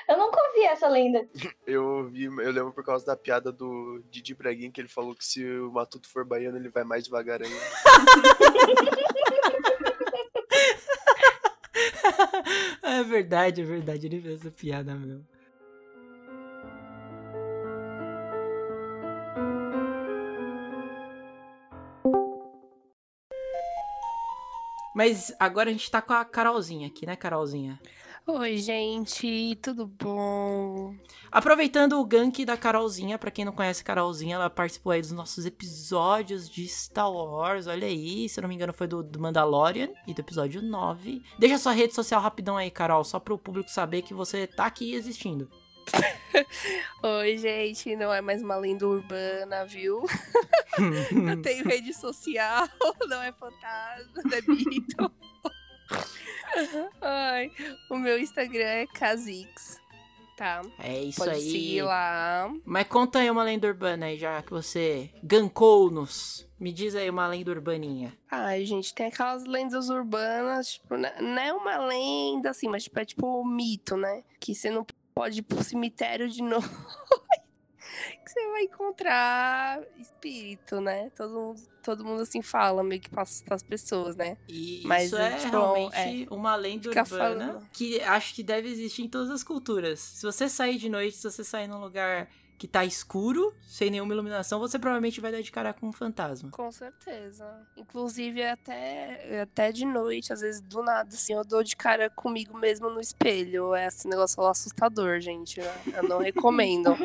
Eu nunca ouvi essa lenda. Eu vi, eu lembro por causa da piada do Didi Braguinha, que ele falou que se o Matuto for baiano, ele vai mais devagar ainda. é verdade, é verdade, ele fez essa piada mesmo. Mas agora a gente tá com a Carolzinha aqui, né, Carolzinha? Oi, gente, tudo bom? Aproveitando o gank da Carolzinha, pra quem não conhece a Carolzinha, ela participou aí dos nossos episódios de Star Wars, olha aí, se eu não me engano foi do, do Mandalorian e do episódio 9. Deixa sua rede social rapidão aí, Carol, só pro público saber que você tá aqui existindo. Oi, gente, não é mais uma lenda urbana, viu? Eu tenho rede social, não é fantasma, não é mito. Ai, o meu Instagram é Kha'Zix, tá? É isso Pode aí. seguir lá. Mas conta aí uma lenda urbana aí, já que você gankou-nos. Me diz aí uma lenda urbaninha. Ai, gente, tem aquelas lendas urbanas, tipo, né, não é uma lenda assim, mas tipo, é tipo um mito, né? Que você não pode ir pro cemitério de novo. que você vai encontrar espírito, né? Todo, mundo- todo mundo assim fala, meio que passa as pessoas, né? E Mas, isso é tipo, realmente uma lenda urbana falando. que acho que deve existir em todas as culturas. Se você sair de noite, se você sair num lugar que tá escuro, sem nenhuma iluminação, você provavelmente vai dar de cara com um fantasma. Com certeza. Inclusive, até, até de noite, às vezes do nada, assim, eu dou de cara comigo mesmo no espelho. É esse negócio assustador, gente. né? Eu não recomendo.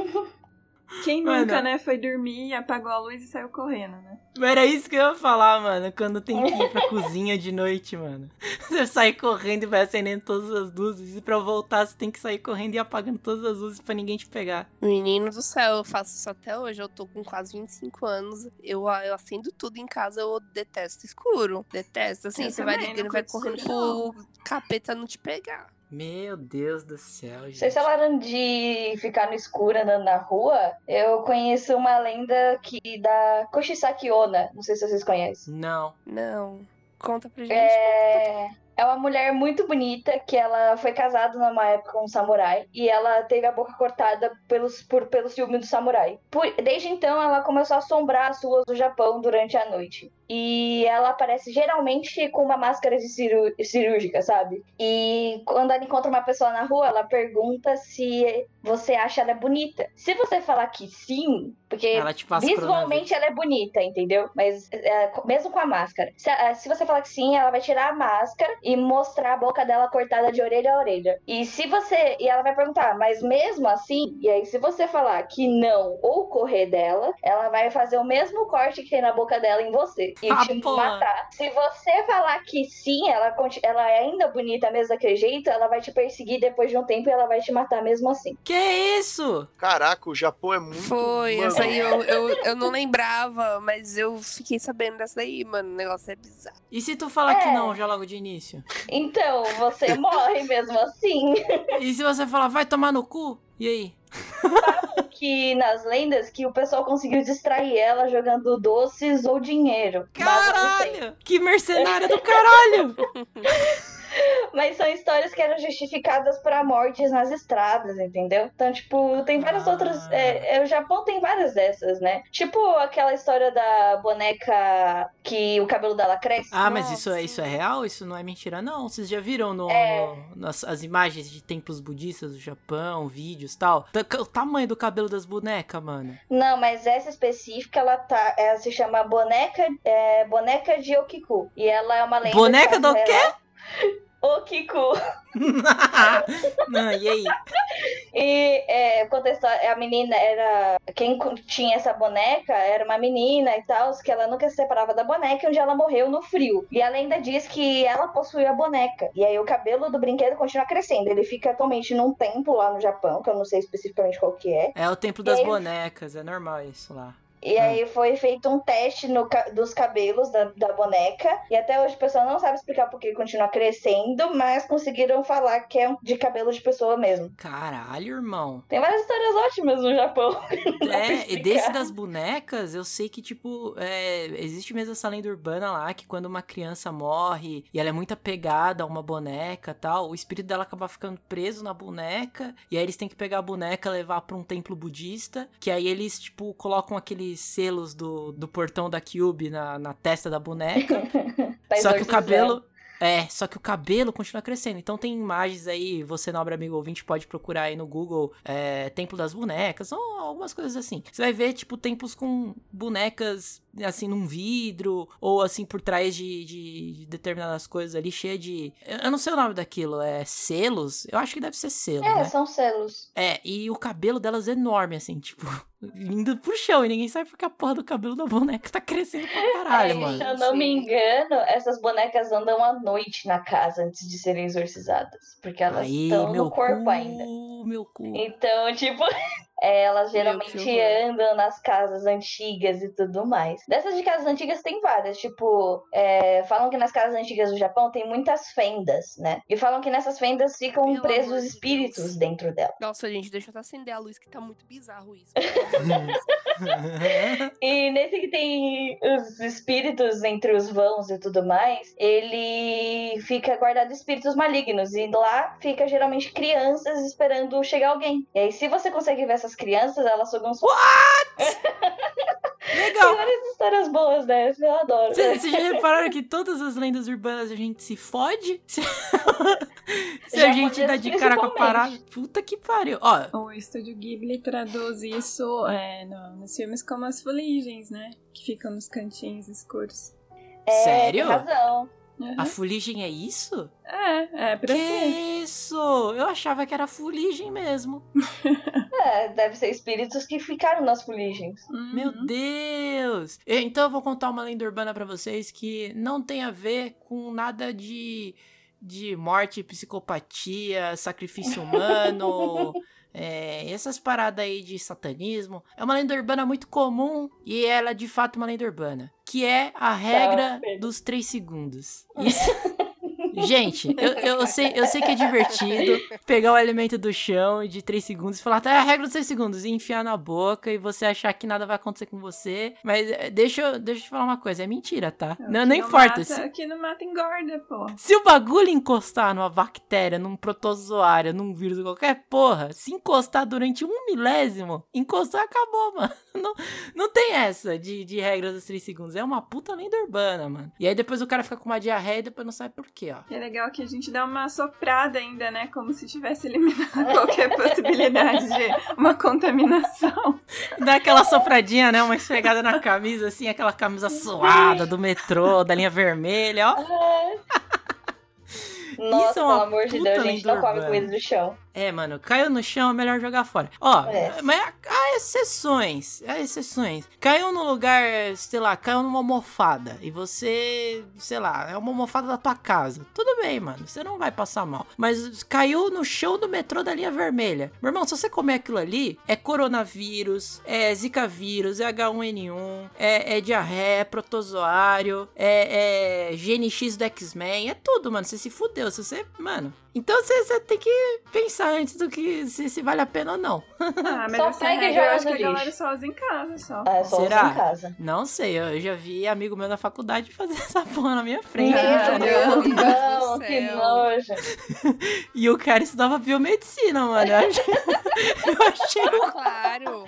Quem Mano. nunca, né, foi dormir, apagou a luz e saiu correndo, né? Mas era isso que eu ia falar, mano, quando tem que ir pra cozinha de noite, mano. Você sai correndo e vai acendendo todas as luzes, e pra voltar você tem que sair correndo e apagando todas as luzes pra ninguém te pegar. Menino do céu, eu faço isso até hoje. Eu tô com quase 25 anos. Eu, eu acendo tudo em casa, eu detesto escuro. Detesto. Assim, Eu você vai ligando, vai correndo pro capeta não te pegar. Meu Deus do céu, gente. Vocês falaram de ficar no escuro andando na rua? Eu conheço uma lenda que da Koshisaki Onna. Não sei se vocês conhecem. Não. Não. Conta pra gente. É... É uma mulher muito bonita que ela foi casada numa época com um samurai e ela teve a boca cortada pelos, por, pelo ciúme do samurai. Por- desde então, ela começou a assombrar as ruas do Japão durante a noite. E ela aparece geralmente com uma máscara de cirúrgica, sabe? E quando ela encontra uma pessoa na rua, ela pergunta se você acha ela bonita. Se você falar que sim, porque Ela Visualmente ela é bonita, entendeu? Mas é, mesmo com a máscara. Se, é, se você falar que sim, ela vai tirar a máscara e mostrar a boca dela cortada de orelha a orelha. E se você. E ela vai perguntar, mas mesmo assim, e aí se você falar que não ou correr dela, ela vai fazer o mesmo corte que tem na boca dela em você. E Ah, te porra. matar. Se você falar que sim, ela, ela é ainda bonita mesmo daquele jeito, ela vai te perseguir depois de um tempo e ela vai te matar mesmo assim. Que isso? Caraca, o Japão é muito. Foi, mano, essa aí eu, eu, eu não lembrava, mas eu fiquei sabendo dessa daí, mano. O negócio é bizarro. E se tu falar que É. não, já logo de início? Então, você morre mesmo assim. E se você falar, vai tomar no cu? E aí? que nas lendas que o pessoal conseguiu distrair ela jogando doces ou dinheiro. Caralho! Que mercenária do caralho! Mas são histórias que eram justificadas para mortes nas estradas, entendeu? Então, tipo, tem várias Ah. outras. É, é, o Japão tem várias dessas, né? Tipo aquela história da boneca que o cabelo dela cresce. Ah, mas Nossa. isso é, isso é real? Isso não é mentira, não? Vocês já viram no, É. no- nas as imagens de templos budistas do Japão, vídeos e tal? Ta- O tamanho do cabelo das bonecas, mano. Não, mas essa específica, ela tá. Ela se chama boneca, é, boneca de Okiku. E ela é uma lenda. Boneca do ela- quê? Okiku. não, e aí? E é, a menina era. Quem tinha essa boneca era uma menina e tal, que ela nunca se separava da boneca, onde ela morreu no frio. E a lenda diz que ela possuía a boneca. E aí o cabelo do brinquedo continua crescendo. Ele fica atualmente num templo lá no Japão, que eu não sei especificamente qual que é. É o templo das aí? bonecas, é normal isso lá. E aí foi feito um teste no dos cabelos da, da boneca. E até hoje o pessoal não sabe explicar por que continua crescendo, mas conseguiram falar que é de cabelo de pessoa mesmo. Caralho, irmão. Tem várias histórias ótimas no Japão. É, e desse das bonecas, eu sei que, tipo, é, existe mesmo essa lenda urbana lá que quando uma criança morre e ela é muito apegada a uma boneca tal, o espírito dela acaba ficando preso na boneca, e aí eles têm que pegar a boneca e levar pra um templo budista, que aí eles, tipo, colocam aqueles selos do, do portão da Cube na, na testa da boneca. Tá só que o cabelo. É, só que o cabelo continua crescendo. Então tem imagens aí, você, nobre amigo ouvinte, pode procurar aí no Google é, Templo das Bonecas, ou algumas coisas assim. Você vai ver, tipo, templos com bonecas, assim, num vidro, ou assim, por trás de, de- de determinadas coisas ali, cheia de. Eu eu não sei o nome daquilo, é selos? Eu acho que deve ser selo, É, né? são selos. É, e o cabelo delas é enorme, assim, tipo, indo pro chão, e ninguém sabe porque a porra do cabelo da boneca tá crescendo pra caralho, É, mano. Se eu não me engano, essas bonecas andam à noite na casa antes de serem exorcizadas. Porque elas Aí, estão meu no corpo cu, ainda. meu cu. Então, tipo, elas que geralmente andam nas casas antigas e tudo mais. Dessas de casas antigas tem várias. Tipo, é, falam que nas casas antigas do Japão tem muitas fendas, né? E falam que nessas fendas ficam Pelo presos de espíritos Deus. dentro dela. Nossa, gente, deixa eu até acender a luz que tá muito bizarro isso. E nesse que tem os espíritos entre os vãos e tudo mais, ele fica guardado espíritos malignos. E lá fica geralmente crianças esperando chegar alguém. E aí, se você consegue ver essas crianças, elas sugam sua. Tem Legal. várias histórias boas dessas, eu adoro. Vocês vocês já repararam que todas as lendas urbanas a gente se fode? Se, se a gente dá de cara com a parada. Puta que pariu. Ó, O estúdio Ghibli traduz isso é, no- nos filmes como as fuligens, né? Que ficam nos cantinhos escuros. É, sério? Tem razão. Uhum. a fuligem é isso? É, é pra que ser. isso? Eu achava que era fuligem mesmo. É, deve ser espíritos que ficaram nas fuligens. Uhum. Meu Deus! Então eu vou contar uma lenda urbana pra vocês que não tem a ver com nada de, de morte, psicopatia, sacrifício humano, é, essas paradas aí de satanismo. É uma lenda urbana muito comum e ela é de fato uma lenda urbana. Que é a regra Pedro. dos três segundos. Isso, Gente, eu, eu, sei, eu sei que é divertido pegar o alimento do chão de 3 segundos e falar, tá, é a regra dos 3 segundos, e enfiar na boca e você achar que nada vai acontecer com você. Mas eh, deixa eu, deixa eu te falar uma coisa, é mentira, tá? Não, não, Aqui importa. Mata, Se, Aqui não mata engorda, pô. se o bagulho encostar numa bactéria, num protozoário, num vírus, qualquer porra, se encostar durante um milésimo, encostar acabou, mano. Não, não tem essa de, de regras dos 3 segundos. É uma puta lenda urbana, mano. E aí depois o cara fica com uma diarreia e depois não sabe por quê, ó. E é legal que a gente dá uma soprada ainda, né? Como se tivesse eliminado qualquer possibilidade de uma contaminação. Dá aquela sopradinha, né? Uma esfregada na camisa, assim, aquela camisa suada do metrô, da linha vermelha, ó. Nossa, Isso é uma pelo amor de Deus, a gente não come urbana. comida do chão. É, mano, caiu no chão, é melhor jogar fora. Ó, É. mas há, exceções, há exceções. Caiu no lugar, sei lá, caiu numa almofada e você, sei lá, é uma almofada da tua casa. Tudo bem, mano, você não vai passar mal. Mas caiu no chão do metrô da linha vermelha. Meu irmão, se você comer aquilo ali, é coronavírus, é zika vírus, é H1N1, é, é diarreia, é protozoário, é, é GNX do X-Men, é tudo, mano. Você se fudeu, se você, mano. Então você, você tem que pensar antes do que se, se vale a pena ou não. Ah, mas Só essa pega regra eu joga acho que a galera só usa em casa, só. Ah, é só Será? em casa. Não sei, eu já vi amigo meu na faculdade fazer essa porra na minha frente. Meu Caramba. Deus, não, que nojo. E o cara estudava biomedicina, mano. Eu achei, eu achei Ah, claro.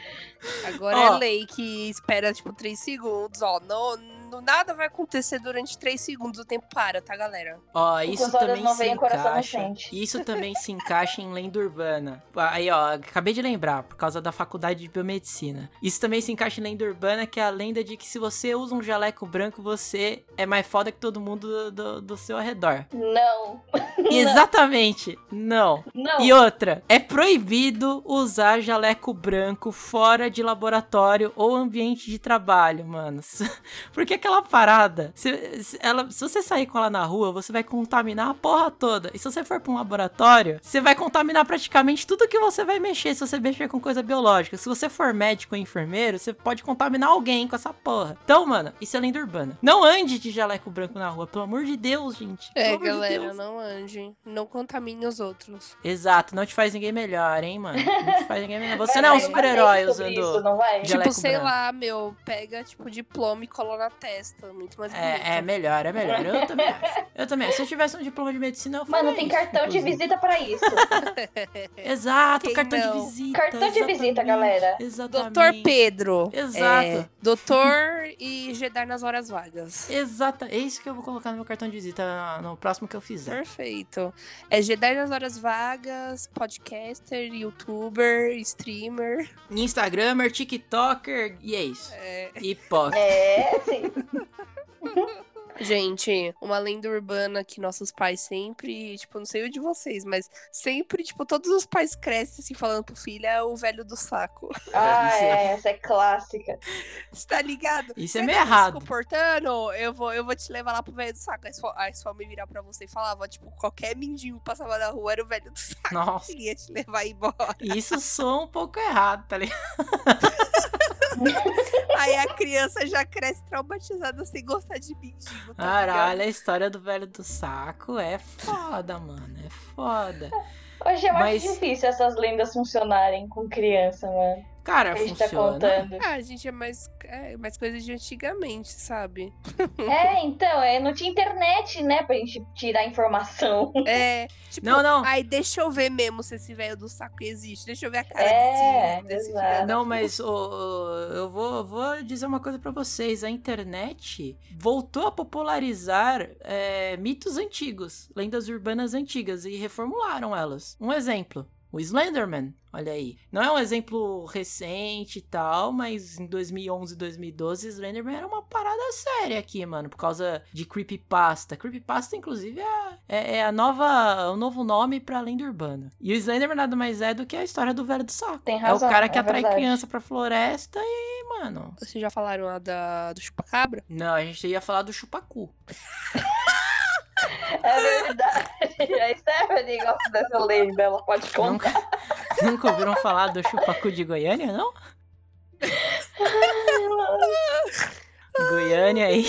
Agora Ó. é lei que espera, tipo, 3 segundos. Ó, não, nada vai acontecer durante 3 segundos. O tempo para, tá, galera? Ó, isso também se vem, encaixa. Isso também se encaixa em lenda urbana. Aí, ó, acabei de lembrar, por causa da faculdade de biomedicina. Isso também se encaixa em lenda urbana, que é a lenda de que se você usa um jaleco branco, você é mais foda que todo mundo do, do, do seu arredor. Não, Exatamente, não. não. E outra, é proibido usar jaleco branco fora de laboratório ou ambiente de trabalho, mano. Porque aquela parada, se, se ela, se você sair com ela na rua, você vai contaminar a porra toda. E se você for pra um laboratório, você vai contaminar praticamente tudo que você vai mexer, se você mexer com coisa biológica. Se você for médico ou enfermeiro, você pode contaminar alguém com essa porra. Então, mano, isso é lenda urbana. Não ande de jaleco branco na rua, pelo amor de Deus, gente. É, de galera, Deus. não ande. Não contamine os outros. Exato, não te faz ninguém melhor, hein, mano? Não te faz ninguém melhor. Você Vai, não é um super-herói usando. Isso, não vai? Tipo, sei branco. lá, meu, pega, tipo, diploma e cola na Muito mais bonito. É, é melhor, é melhor. Eu também acho. Eu também acho. Se eu tivesse um diploma de medicina, eu faria Mano, tem isso, cartão de inclusive. visita pra isso. Exato, Quem cartão não? de visita. Cartão de visita, galera. Exatamente. Doutor Pedro. Exato. É, doutor e Jedi nas horas vagas. Exato. É isso que eu vou colocar no meu cartão de visita no próximo que eu fizer. Perfeito. É Jedi nas horas vagas, podcaster, youtuber, streamer. Instagramer, TikToker, e é isso. É, Hipócrita. É, sim. Gente, uma lenda urbana que nossos pais sempre, tipo, não sei o de vocês, mas sempre, tipo, todos os pais crescem assim falando pro filho, é o velho do saco. Ah, é- é, essa é clássica. Você tá ligado? Isso é Você meio tá se errado. comportando, eu vou, eu vou te levar lá pro velho do saco. Aí sua, aí sua mãe virar pra você e falava, tipo, qualquer mendigo que passava na rua era o velho do saco. Nossa. que ia te levar embora. Isso soa um pouco errado, tá ligado? Aí a criança já cresce traumatizada sem gostar de mendigo, tá Caralho, a história do velho do saco é foda, mano. É foda. Hoje eu Mas- acho difícil essas lendas funcionarem com criança, mano. Cara, a gente tá funciona. contando. Ah, gente, é mais, é mais coisa de antigamente, sabe? É, então, é, não tinha internet, né, pra gente tirar informação. É, tipo, Não, não. ai, deixa eu ver mesmo se esse velho do saco existe. Deixa eu ver a cara É, desse, desse Não, mas ô, eu vou, vou dizer uma coisa pra vocês. A internet voltou a popularizar é, mitos antigos, lendas urbanas antigas e reformularam elas. Um exemplo. O Slenderman, olha aí. Não é um exemplo recente e tal, mas em 2011 e 2012, Slenderman era uma parada séria aqui, mano, por causa de Creepypasta. Creepypasta, inclusive, é, é, é a nova, o novo nome pra lenda urbana. E o Slenderman nada mais é do que a história do velho do saco. Tem É razão, o cara que é atrai verdade. criança pra floresta e, mano. Vocês já falaram lá da, do chupacabra? Não, a gente ia falar do chupacu. É verdade. A Stephanie gosta dessa lenda, ela pode contar. Nunca, nunca ouviram falar do chupacu de Goiânia, não? Goiânia aí.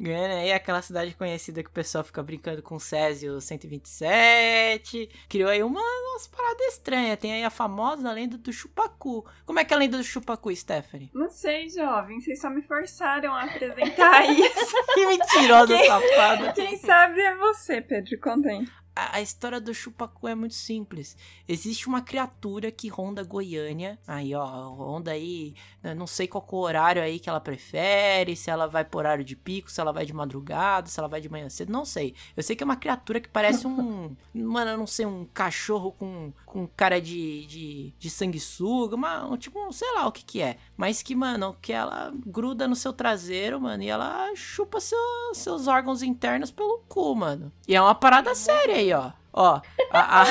Goiânia aí é aquela cidade conhecida que o pessoal fica brincando com o Césio 127. Criou aí uma, umas paradas estranhas. Tem aí a famosa lenda do chupacu. Como é que é a lenda do chupacu, Stephanie? Não sei, jovem. Vocês só me forçaram a apresentar isso. Que mentirosa Quem- safada. Quem sabe é você, Pedro. Conta aí. A, a história do chupacu é muito simples. Existe uma criatura que ronda Goiânia. Aí, ó, ronda aí. né, Não sei qual é o horário aí que ela prefere. Se ela vai por horário de pico, se ela vai de madrugada, se ela vai de manhã cedo. Não sei. Eu sei que é uma criatura que parece um. mano, eu não sei, um cachorro com, com cara de, de, de sanguessuga. Uma, um, tipo, sei lá o que que é. Mas que, mano, que ela gruda no seu traseiro, mano. E ela chupa seu- seus órgãos internos pelo cu, mano. E é uma parada séria aí, ó. Ó, a, a,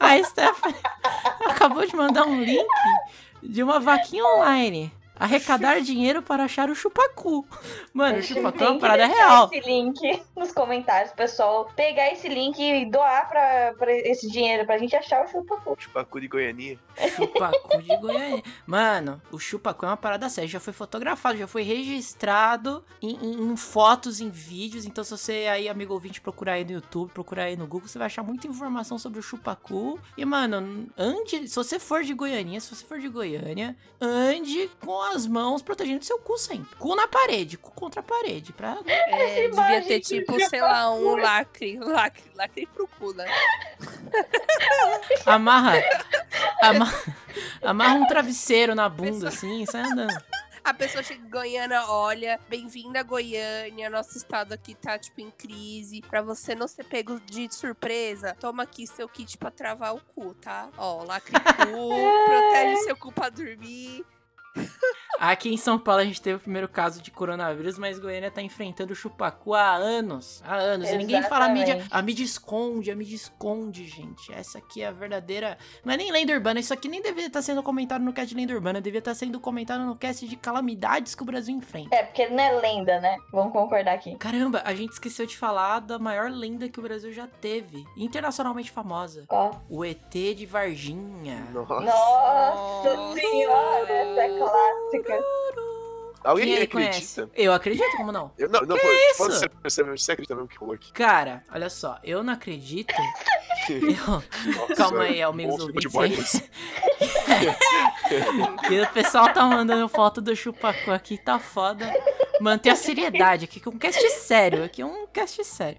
a Stephanie acabou de mandar um link de uma vaquinha online. Arrecadar dinheiro para achar o chupacu. Mano, o chupacu é uma parada real. esse link nos comentários, pessoal. Pegar esse link e doar pra, pra esse dinheiro pra gente achar o chupacu. Chupacu de Goianinha. Chupacu de Goiânia. Mano, o chupacu é uma parada séria. Já foi fotografado, já foi registrado em, em- em fotos, em vídeos. Então, se você aí, amigo ouvinte, procurar aí no YouTube, procurar aí no Google, você vai achar muita informação sobre o chupacu. E, mano, ande. Se você for de Goiânia, se você for de Goiânia, ande com as mãos protegendo seu cu sempre. Cu na parede, cu contra a parede. Pra... É, devia ter, tipo, sei lá, um lacre, lacre, lacre pro cu, né? Amarra. Amarra, amarra um travesseiro na bunda, assim, sai andando. A pessoa chega em Goiânia, olha, bem-vinda a Goiânia, nosso estado aqui tá, tipo, em crise. Pra você não ser pego de surpresa, toma aqui seu kit pra travar o cu, tá? Ó, lacre cu, protege seu cu pra dormir. Aqui em São Paulo a gente teve o primeiro caso de coronavírus, mas Goiânia tá enfrentando o chupacu há anos. Há anos. E ninguém fala a mídia. Exatamente. A mídia esconde, a mídia esconde, gente. Essa aqui é a verdadeira. Não é nem lenda urbana. Isso aqui nem deveria estar sendo comentado no cast de lenda urbana. Devia estar sendo comentado no cast de calamidades que o Brasil enfrenta. É, porque não é lenda, né? Vamos concordar aqui. Caramba, a gente esqueceu de falar da maior lenda que o Brasil já teve. Internacionalmente famosa. Ó. O ET de Varginha. Nossa. Nossa Nossa. senhora, essa é clássica. Alguém acredita? conhece? Eu acredito, como não? Eu, não, não, Que foi, isso? sério, você, você acredita mesmo que rolou aqui? Cara, olha só, eu não acredito. Eu... Nossa, Calma aí, amigos ouvintes. E o pessoal tá mandando foto do chupacu aqui, tá foda. Manter a seriedade aqui, que é um cast sério. Aqui é um cast sério.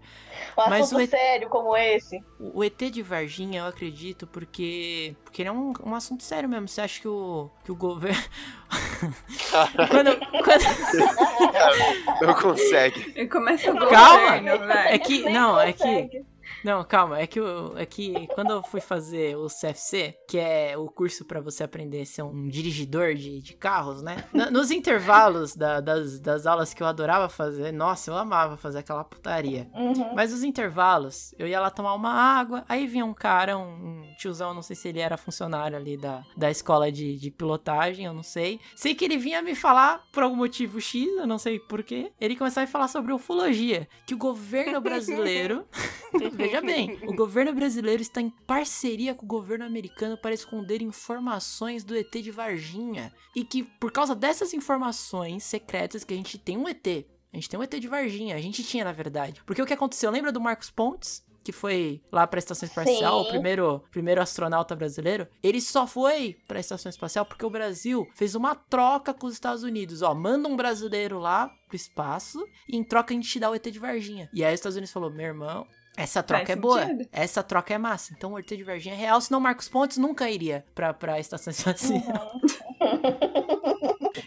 Um Mas assunto o ET sério como esse. O ET de Varginha, eu acredito, porque. Porque ele é um, um assunto sério mesmo. Você acha que o, que o governo. quando, quando- Não consegue. Começa o Calma! governo, vai. É que. Não, é que. Não, calma, é que, eu, é que quando eu fui fazer o CFC, que é o curso pra você aprender a ser um dirigidor de, de carros, né? Nos intervalos da- das, das aulas que eu adorava fazer, nossa, eu amava fazer aquela putaria. Uhum. Mas os intervalos, eu ia lá tomar uma água, aí vinha um cara, um, um tiozão, não sei se ele era funcionário ali da, da escola de, de pilotagem, eu não sei. Sei que ele vinha me falar, por algum motivo X, eu não sei porquê, ele começava a falar sobre ufologia, que o governo brasileiro, veja bem, o governo brasileiro está em parceria com o governo americano para esconder informações do ET de Varginha, e que por causa dessas informações secretas que a gente tem um ET, a gente tem um ET de Varginha, a gente tinha, na verdade. Porque o que aconteceu? Lembra do Marcos Pontes? Que foi lá pra estação espacial, Sim. o primeiro, primeiro astronauta brasileiro. Ele só foi pra estação espacial porque o Brasil fez uma troca com os Estados Unidos. Ó, manda um brasileiro lá pro espaço e em troca a gente te dá o ET de Varginha. E aí os Estados Unidos falou: meu irmão. Essa troca Faz é boa. sentido. Essa troca é massa. Então o ET de Varginha é real, senão o Marcos Pontes nunca iria pra, pra estação espacial.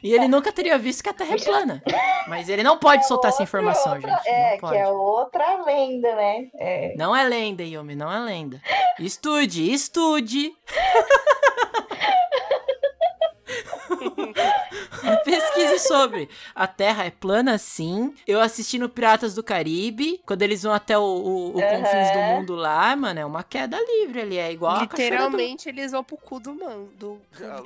E ele nunca teria visto que a Terra é plana. Mas ele não pode soltar essa informação, Outra- gente. É, não que é outra lenda, né? É. Não é lenda, Yumi, não é lenda. Estude, estude. sobre. A Terra é plana, sim. Eu assisti no Piratas do Caribe, quando eles vão até o, o, o Aham. confins do mundo lá, mano, é uma queda livre ali, é igual a cachoeira do- Literalmente, eles vão pro cu do mano. Do...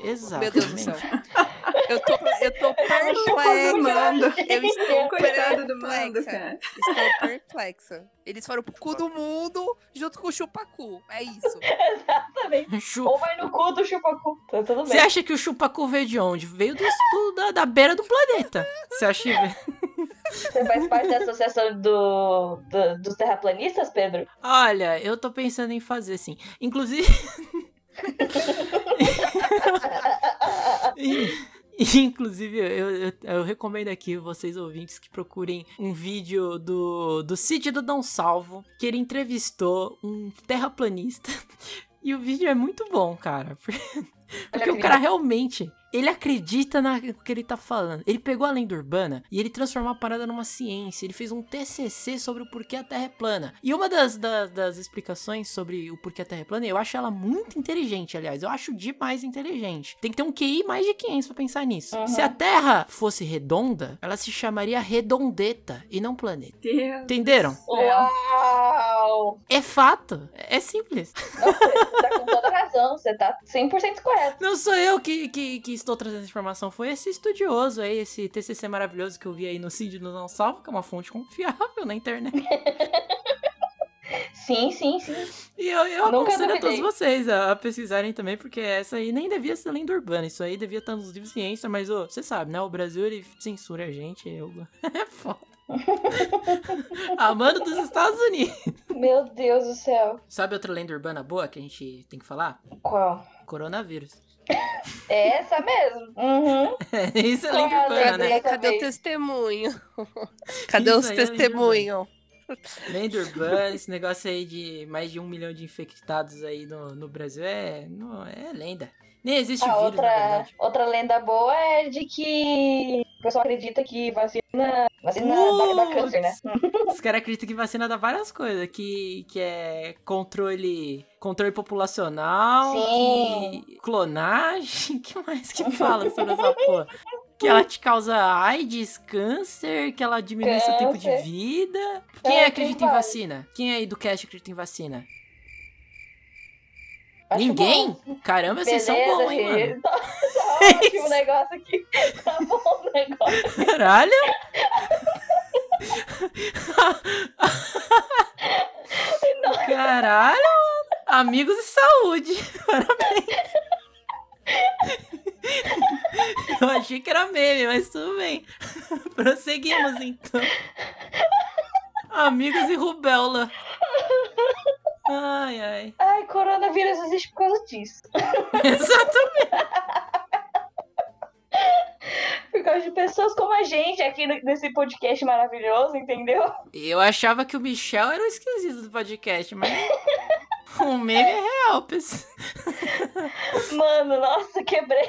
Exato. Meu Deus do céu. Eu tô, eu tô perplexa. Eu estou Coitado do mando, cara. Estou perplexa. Eles foram pro cu do mundo junto com o chupacu. É isso. Exatamente. Chu- Ou vai no cu do chupacu. Tá tudo Você bem. acha que o chupacu veio de onde? Veio do, do- da, da beira do planeta. Você acha que veio... Você faz parte da associação do, do- dos terraplanistas, Pedro? Olha, eu tô pensando em fazer sim. Inclusive. Inclusive, eu, eu, eu recomendo aqui vocês ouvintes que procurem um vídeo do, do Cid do Dom Salvo, que ele entrevistou um terraplanista. E o vídeo é muito bom, cara. Porque o cara realmente, ele acredita na- no que ele tá falando. Ele pegou a lenda urbana e ele transformou a parada numa ciência. Ele fez um TCC sobre o porquê a Terra é plana. E uma das, das, das explicações sobre o porquê a Terra é plana, eu acho ela muito inteligente, aliás. Eu acho demais inteligente. Tem que ter um QI mais de 500 pra pensar nisso. Uhum. Se a Terra fosse redonda, ela se chamaria redondeta e não planeta. Deus. Entenderam? Uau! É fato. É simples. Você tá com toda razão, você tá 100% correto. Não sou eu que, que, que estou trazendo essa informação, foi esse estudioso aí, esse TCC maravilhoso que eu vi aí no Cid do Não Salvo, que é uma fonte confiável na internet. Sim, sim, sim. E eu, eu Nunca aconselho a todos vocês a, a pesquisarem também, porque essa aí nem devia ser lenda urbana, isso aí devia estar nos livros de ciência, mas você sabe, né? O Brasil ele censura a gente, eu... é foda. Amando dos Estados Unidos. Meu Deus do céu. Sabe outra lenda urbana boa que a gente tem que falar? Qual? Coronavírus. É essa mesmo. Uhum. Isso é é a urbana, né? Cadê, cadê o testemunho? Cadê Isso os é lenda testemunhos? Lenda urbana, esse negócio aí de mais de um milhão de infectados aí no, no Brasil é, não, é lenda. Nem existe A vírus, na outra, verdade. outra lenda boa é de que o pessoal acredita que vacina, vacina dá, dá câncer, né? Os caras acreditam que vacina dá várias coisas, que, que é controle, controle populacional, que clonagem, que mais que fala sobre essa porra? Que ela te causa AIDS, câncer, que ela diminui seu tempo de Câncer. vida. Quem É, acredita em vacina? Quem aí do cast acredita em vacina? Acho Ninguém? bom. Caramba, vocês são bons, hein, mano? Tá, tá ótimo o negócio aqui. Tá bom o negócio. Caralho! Caralho! Amigos de saúde! Parabéns! Eu achei que era meme, mas tudo bem. Prosseguimos então. Amigos e rubéola. Ai, ai. Ai, coronavírus existe por causa disso. Exatamente. Por causa de pessoas como a gente aqui nesse podcast maravilhoso, entendeu? Eu achava que o Michel era o esquisito do podcast, mas. O meme é real, pessoal. Mano, nossa, quebrei.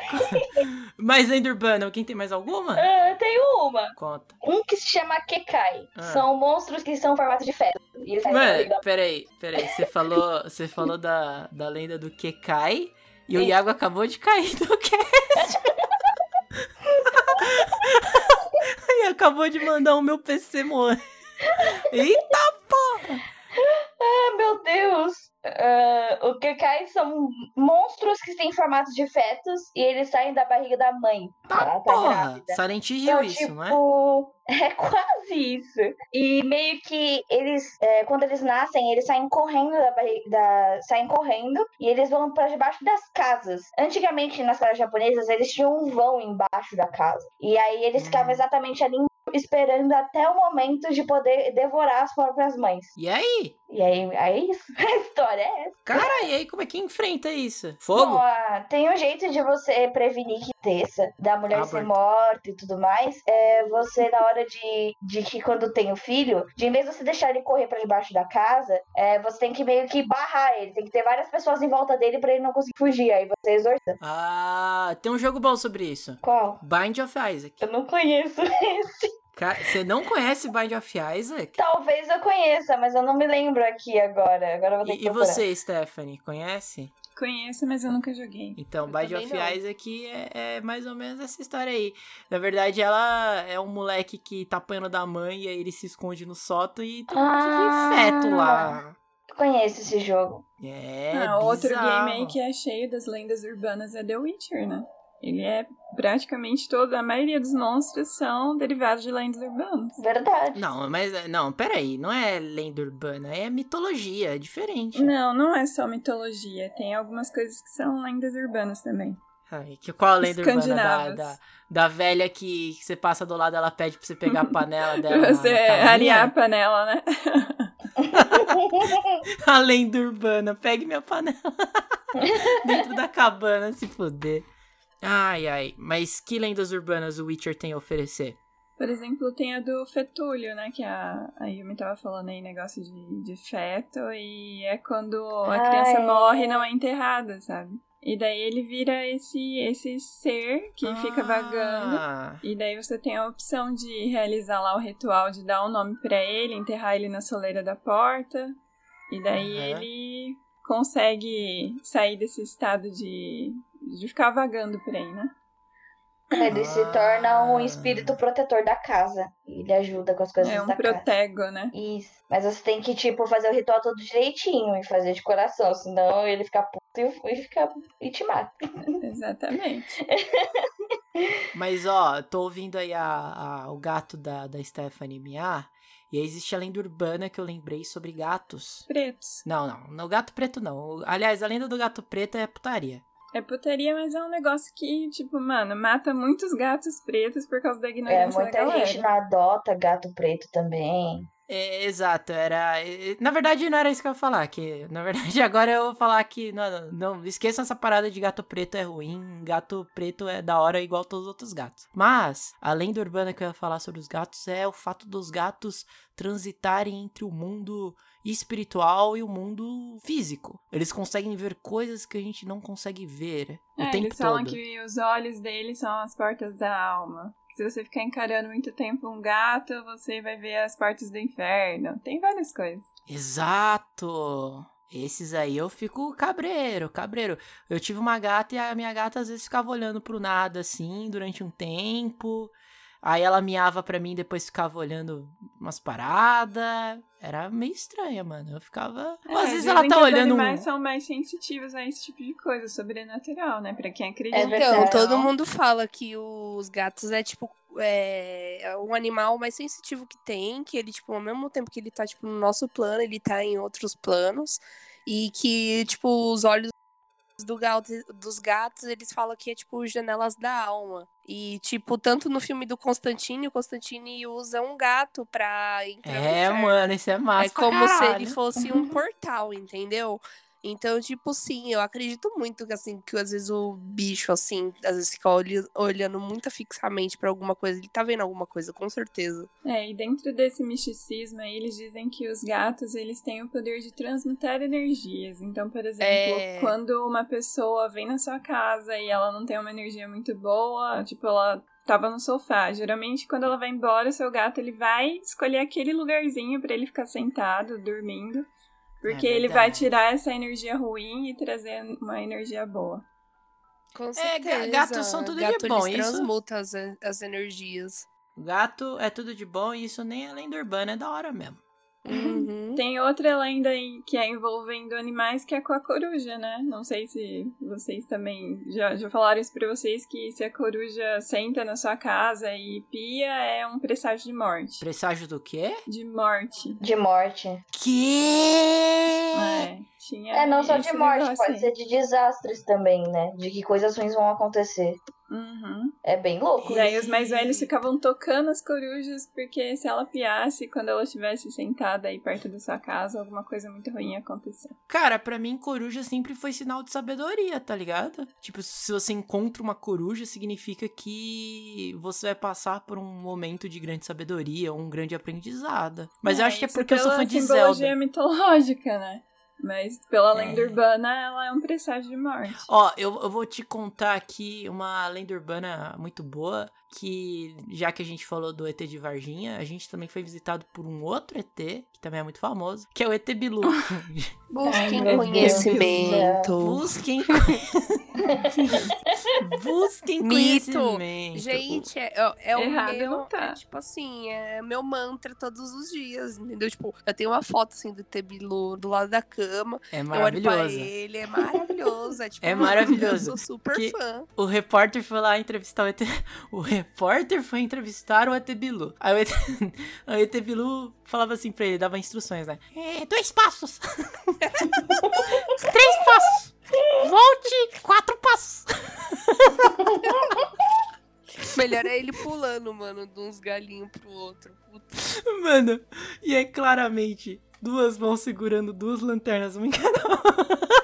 Mas lenda urbana, quem tem mais alguma? Ah, tem uma. Conta. Um que se chama Kekai. Ah. São monstros que são formatos de feto. E eles saem da Mano, peraí, peraí. Você falou, você falou da, da lenda do Kekai e o Sim. Iago acabou de cair do cast. e acabou de mandar o meu PC morrer. Eita porra! Ah, meu Deus. Ah, o Kekai são monstros que têm formatos de fetos e eles saem da barriga da mãe. Tá Ela tá porra! grávida. Silent Hill Então, isso, tipo, não é? É quase isso. E meio que eles, é, quando eles nascem, eles saem correndo da barriga, da, saem correndo e eles vão pra debaixo das casas. Antigamente, nas casas japonesas, eles tinham um vão embaixo da casa. E aí eles ficavam Hum. exatamente ali esperando até o momento de poder devorar as próprias mães. E aí? E aí, é isso. A história é essa. Cara, e aí como é que enfrenta isso? Fogo? Bom, ah, tem um jeito de você prevenir que desça, da mulher ser Aborto. morta e tudo mais. É você, na hora de, de que quando tem o filho, de em vez de você deixar ele correr pra debaixo da casa, é, você tem que meio que barrar ele. Tem que ter várias pessoas em volta dele pra ele não conseguir fugir. Aí você exorta. Ah, tem um jogo bom sobre isso. Qual? Bind of Isaac. Eu não conheço esse. Você não conhece Bind of Isaac? Talvez eu conheça, mas eu não me lembro aqui agora. Agora vou ter que E, e procurar. você, Stephanie, conhece? Conheço, mas eu nunca joguei. Então, Bind of não. Isaac é, é mais ou menos essa história aí. Na verdade, ela é um moleque que tá apanhando da mãe e aí ele se esconde no sótão e tem um monte Ah. de feto lá. Conheço esse jogo. É, ah, outro game aí que é cheio das lendas urbanas é The Witcher, né? Ele é praticamente toda, a maioria dos monstros são derivados de lendas urbanas. Verdade. Não, mas não, peraí, não é lenda urbana, é mitologia, é diferente. Não, não é só mitologia. Tem algumas coisas que são lendas urbanas também. Ai, que, qual a lenda urbana da, da, da velha que, que você passa do lado, ela pede pra você pegar a panela dela. Pra você arear a panela, né? A lenda urbana, pegue minha panela. Dentro da cabana, se fuder. Ai, ai. Mas que lendas urbanas o Witcher tem a oferecer? Por exemplo, tem a do fetúlio, né? Que a, a Yumi tava falando aí, negócio de, de feto. E é quando a Ah, criança é. morre e não é enterrada, sabe? E daí ele vira esse, esse ser que fica vagando. Ah, E daí você tem a opção de realizar lá o ritual de dar um nome pra ele, enterrar ele na soleira da porta. E daí Aham. ele consegue sair desse estado de, de ficar vagando por aí, né? Ele se torna um espírito protetor da casa. Ele ajuda com as coisas É um da casa. protego, né? Isso. Mas você tem que, tipo, fazer o ritual todo direitinho e fazer de coração. Senão ele fica puto e, e, fica, e te mata. Exatamente. Mas ó, tô ouvindo aí a, a- o gato da, da Stephanie miar. E aí existe a lenda urbana que eu lembrei sobre gatos. Pretos. Não, não. No gato preto não. Aliás, a lenda do gato preto é putaria. É putaria, mas é um negócio que, tipo, mano, mata muitos gatos pretos por causa da É, ignorância da muita galera. gente não adota gato preto também. É, exato, era. é, Na verdade, não era isso que eu ia falar. Que, na verdade, agora eu vou falar que. Não, não, não esqueça essa parada de gato preto é ruim. Gato preto é da hora igual todos os outros gatos. Mas, a lenda urbana que eu ia falar sobre os gatos é o fato dos gatos transitarem entre o mundo espiritual e o mundo físico. Eles conseguem ver coisas que a gente não consegue ver o É, tempo eles falam todo. que os olhos deles são as portas da alma. Se você ficar encarando muito tempo um gato, você vai ver as portas do inferno. Tem várias coisas. Exato! Esses aí eu fico cabreiro, cabreiro. Eu tive uma gata e a minha gata às vezes ficava olhando pro nada assim durante um tempo. Aí ela miava pra mim, depois ficava olhando umas paradas. Era meio estranha, mano. Eu ficava. Ou às É, vezes ela tá os olhando um. animais são mais sensitivos a esse tipo de coisa, sobrenatural, né? Pra quem acredita. É Então, todo mundo fala que os gatos é tipo é é um animal mais sensitivo que tem, que ele tipo ao mesmo tempo que ele tá tipo no nosso plano, ele tá em outros planos e que tipo os olhos do gato, dos gatos, eles falam que é tipo janelas da alma. E tipo, tanto no filme do Constantine, o Constantine usa um gato pra entrar É, mano, isso é massa. É como se caralho. ele fosse um portal, entendeu? Então, tipo, sim, eu acredito muito que, assim, que às vezes o bicho, assim, às vezes fica olhando muito fixamente pra alguma coisa. Ele tá vendo alguma coisa, com certeza. É, e dentro desse misticismo aí, eles dizem que os gatos, eles têm o poder de transmutar energias. Então, por exemplo, É. quando uma pessoa vem na sua casa e ela não tem uma energia muito boa, tipo, ela tava no sofá. Geralmente, quando ela vai embora, o seu gato, ele vai escolher aquele lugarzinho pra ele ficar sentado, dormindo. Porque É ele vai tirar essa energia ruim e trazer uma energia boa. Com É, certeza. ga- gatos são tudo de Gato, bom, eles isso- transmutam as, as energias. Gato é tudo de bom e isso nem é lenda urbana, é da hora mesmo. Uhum. Tem outra lenda aí que é envolvendo animais, que é com a coruja, né? Não sei se vocês também já, já falaram isso pra vocês, que se a coruja senta na sua casa e pia, é um presságio de morte. Presságio do quê? De morte. De morte. Que? É, tinha É, não só de morte, pode ser de desastres também, né? De que coisas ruins vão acontecer. Uhum. É bem louco. E daí os mais velhos ficavam tocando as corujas, porque se ela piasse quando ela estivesse sentada aí perto da sua casa, alguma coisa muito ruim ia acontecer. Cara, pra mim, coruja sempre foi sinal de sabedoria, tá ligado? Tipo, se você encontra uma coruja, significa que você vai passar por um momento de grande sabedoria, um grande aprendizado. Mas eu acho que é porque eu sou fã de Zelda. mitológica, né? Mas pela lenda É. urbana, ela é um presságio de morte. Ó, eu, eu vou te contar aqui uma lenda urbana muito boa, que já que a gente falou do ET de Varginha, a gente também foi visitado por um outro ET, que também é muito famoso, que é o ET Bilu. Busquem conhecimento. Busquem Busquem Mito. conhecimento. Gente, é, é, é o meu, não tá. é tipo assim, é meu mantra todos os dias, entendeu? Tipo, eu tenho uma foto assim do Tebilu do lado da cama, É eu olho pra maravilhoso. ele, é maravilhoso, é tipo, É maravilhoso, Eu sou super que- fã. O repórter foi lá entrevistar o ET. O repórter foi entrevistar o ET Bilu. Aí o ET, o ET Bilu falava assim pra ele, dava instruções, né? É, dois passos. Três passos. Volte quatro passos. Melhor é ele pulando, mano, de uns galinhos pro outro. Puta. Mano, e é claramente duas mãos segurando duas lanternas, uma em cada.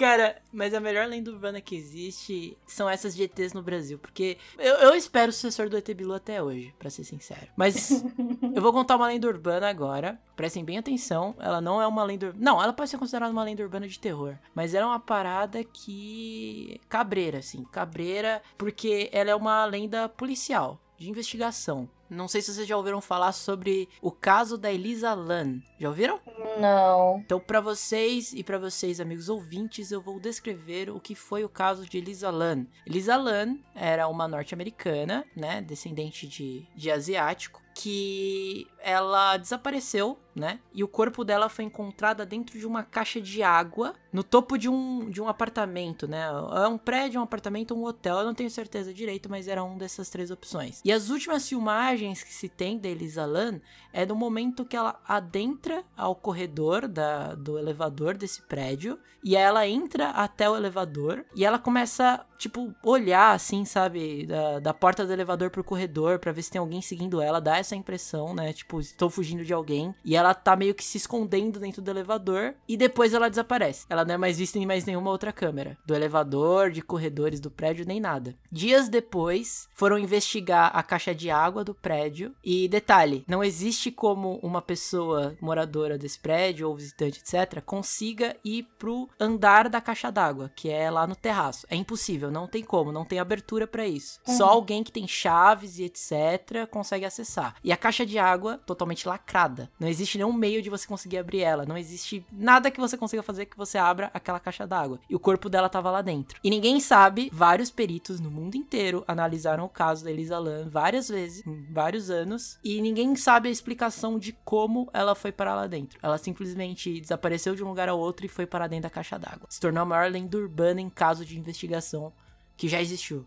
Cara, mas a melhor lenda urbana que existe são essas de ETs no Brasil. Porque eu, eu espero o sucessor do ET Bilu até hoje, pra ser sincero. Mas eu vou contar uma lenda urbana agora. Prestem bem atenção. Ela não é uma lenda. Não, ela pode ser considerada uma lenda urbana de terror. Mas ela é uma parada que. Cabreira, assim. Cabreira, porque ela é uma lenda policial, de investigação. Não sei se vocês já ouviram falar sobre o caso da Elisa Lam. Já ouviram? Não. Então, pra vocês e pra vocês, amigos ouvintes, eu vou descrever o que foi o caso de Elisa Lam. Elisa Lam era uma norte-americana, né, descendente de, de asiático, que ela desapareceu, né? E o corpo dela foi encontrado dentro de uma caixa de água no topo de um, de um apartamento, né? É um prédio, um apartamento, um hotel, eu não tenho certeza direito, mas era um dessas três opções. E as últimas filmagens que se tem da Elisa Lam é no momento que ela adentra ao corredor da, do elevador desse prédio e ela entra até o elevador e ela começa, tipo, olhar assim, sabe, da, da porta do elevador pro corredor pra ver se tem alguém seguindo ela, dá essa impressão, né? Tipo, estou fugindo de alguém e ela tá meio que se escondendo dentro do elevador e depois ela desaparece. Ela não é mais vista em mais nenhuma outra câmera do elevador, de corredores do prédio, nem nada. Dias depois, foram investigar a caixa de água do prédio e detalhe, não existe como uma pessoa moradora desse prédio ou visitante, etc, consiga ir pro andar da caixa d'água, que é lá no terraço. É impossível, não tem como, não tem abertura pra isso. Só alguém que tem chaves e etc consegue acessar. E a caixa de água totalmente lacrada. Não existe nenhum meio de você conseguir abrir ela, não existe nada que você consiga fazer que você abra aquela caixa d'água. E o corpo dela tava lá dentro. E ninguém sabe, vários peritos no mundo inteiro analisaram o caso da Elisa Lam várias vezes, em vários anos, e ninguém sabe a explicação de como ela foi parar lá dentro. Ela simplesmente desapareceu de um lugar ao outro e foi parar dentro da caixa d'água. Se tornou a maior lenda urbana em caso de investigação que já existiu.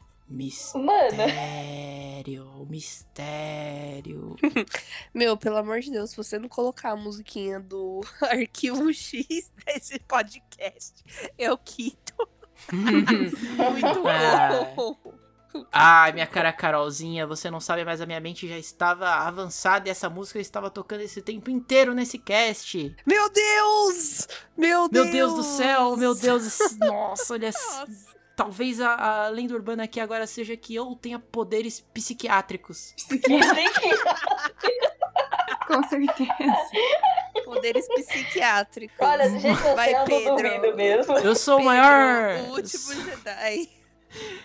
Mistério, mistério. Meu, pelo amor de Deus, se você não colocar a musiquinha do Arquivo X desse podcast, eu quito. Muito Ah. bom. Ai, minha cara Carolzinha, você não sabe, mas a minha mente já estava avançada e essa música estava tocando esse tempo inteiro nesse cast. Meu Deus! Meu Meu Deus! Deus do céu, meu Deus. Nossa, olha. Nossa. Talvez a, a lenda urbana aqui agora seja que eu tenha poderes psiquiátricos. Com certeza. Poderes psiquiátricos. Olha, do jeito que você Vai, eu Pedro. mesmo. Eu sou o Pedro, maior. O último Jedi.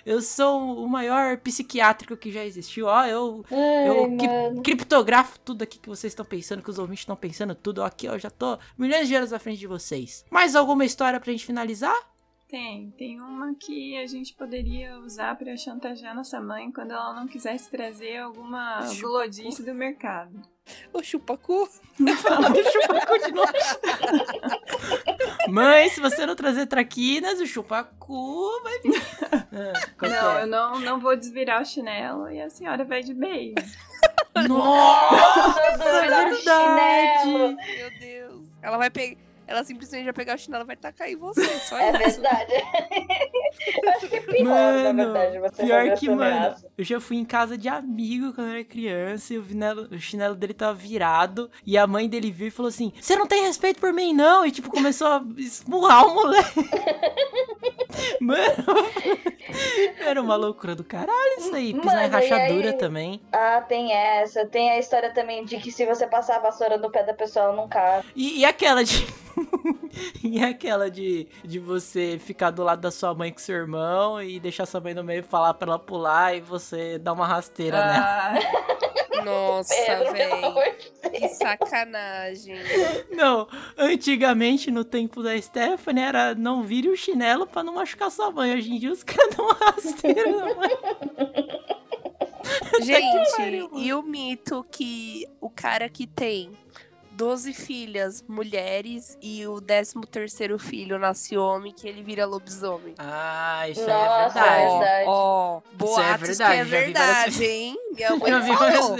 Eu sou o maior psiquiátrico que já existiu. Ó, eu, Ai, eu mano. criptografo tudo aqui que vocês estão pensando, que os ouvintes estão pensando, tudo. Ó, aqui, ó, eu já tô milhões de anos à frente de vocês. Mais alguma história pra gente finalizar? Tem, tem uma que a gente poderia usar pra chantagear nossa mãe quando ela não quisesse trazer alguma Chupacu. glodice do mercado. O chupacu. Fala, deixa eu continuar. Mãe, se você não trazer traquinas, o chupacu vai vir. Ah, não, é? eu não, não vou desvirar o chinelo e a senhora vai de beijo. Nossa, Nossa, é verdade. chinelo. Meu Deus. Ela vai pegar. Ela simplesmente vai pegar o chinelo e vai tacar em você. Só É isso. verdade. Eu acho que é pior, na Mano, verdade, você pior que, mano, eu já fui em casa de amigo quando eu era criança e o chinelo, o chinelo dele tava virado e a mãe dele viu e falou assim, você não tem respeito por mim não? E tipo, começou a esmurrar o moleque. mano, era uma loucura do caralho isso aí. Pisar em Mano, e rachadura aí? também. Ah, tem essa. Tem a história também de que se você passar a vassoura no pé da pessoa, ela não cai. E, e aquela de... e aquela de, de você ficar do lado da sua mãe com seu irmão e deixar sua mãe no meio e falar pra ela pular e você dar uma rasteira nela. Ah, Nossa, Pedro, pelo velho. Que sacanagem. Não, antigamente no tempo da Stephanie era não vire o chinelo pra não machucar sua mãe. Hoje em dia os caras dão uma rasteira na mãe. Gente, e o mito que o cara que tem 12 filhas mulheres e o 13 terceiro filho nasce homem, que ele vira lobisomem. Ah, isso Nossa, é é verdade. verdade. Ó, Isso é boatos verdade, que é já vi várias verdade, hein? Minha mãe Já vi várias falou.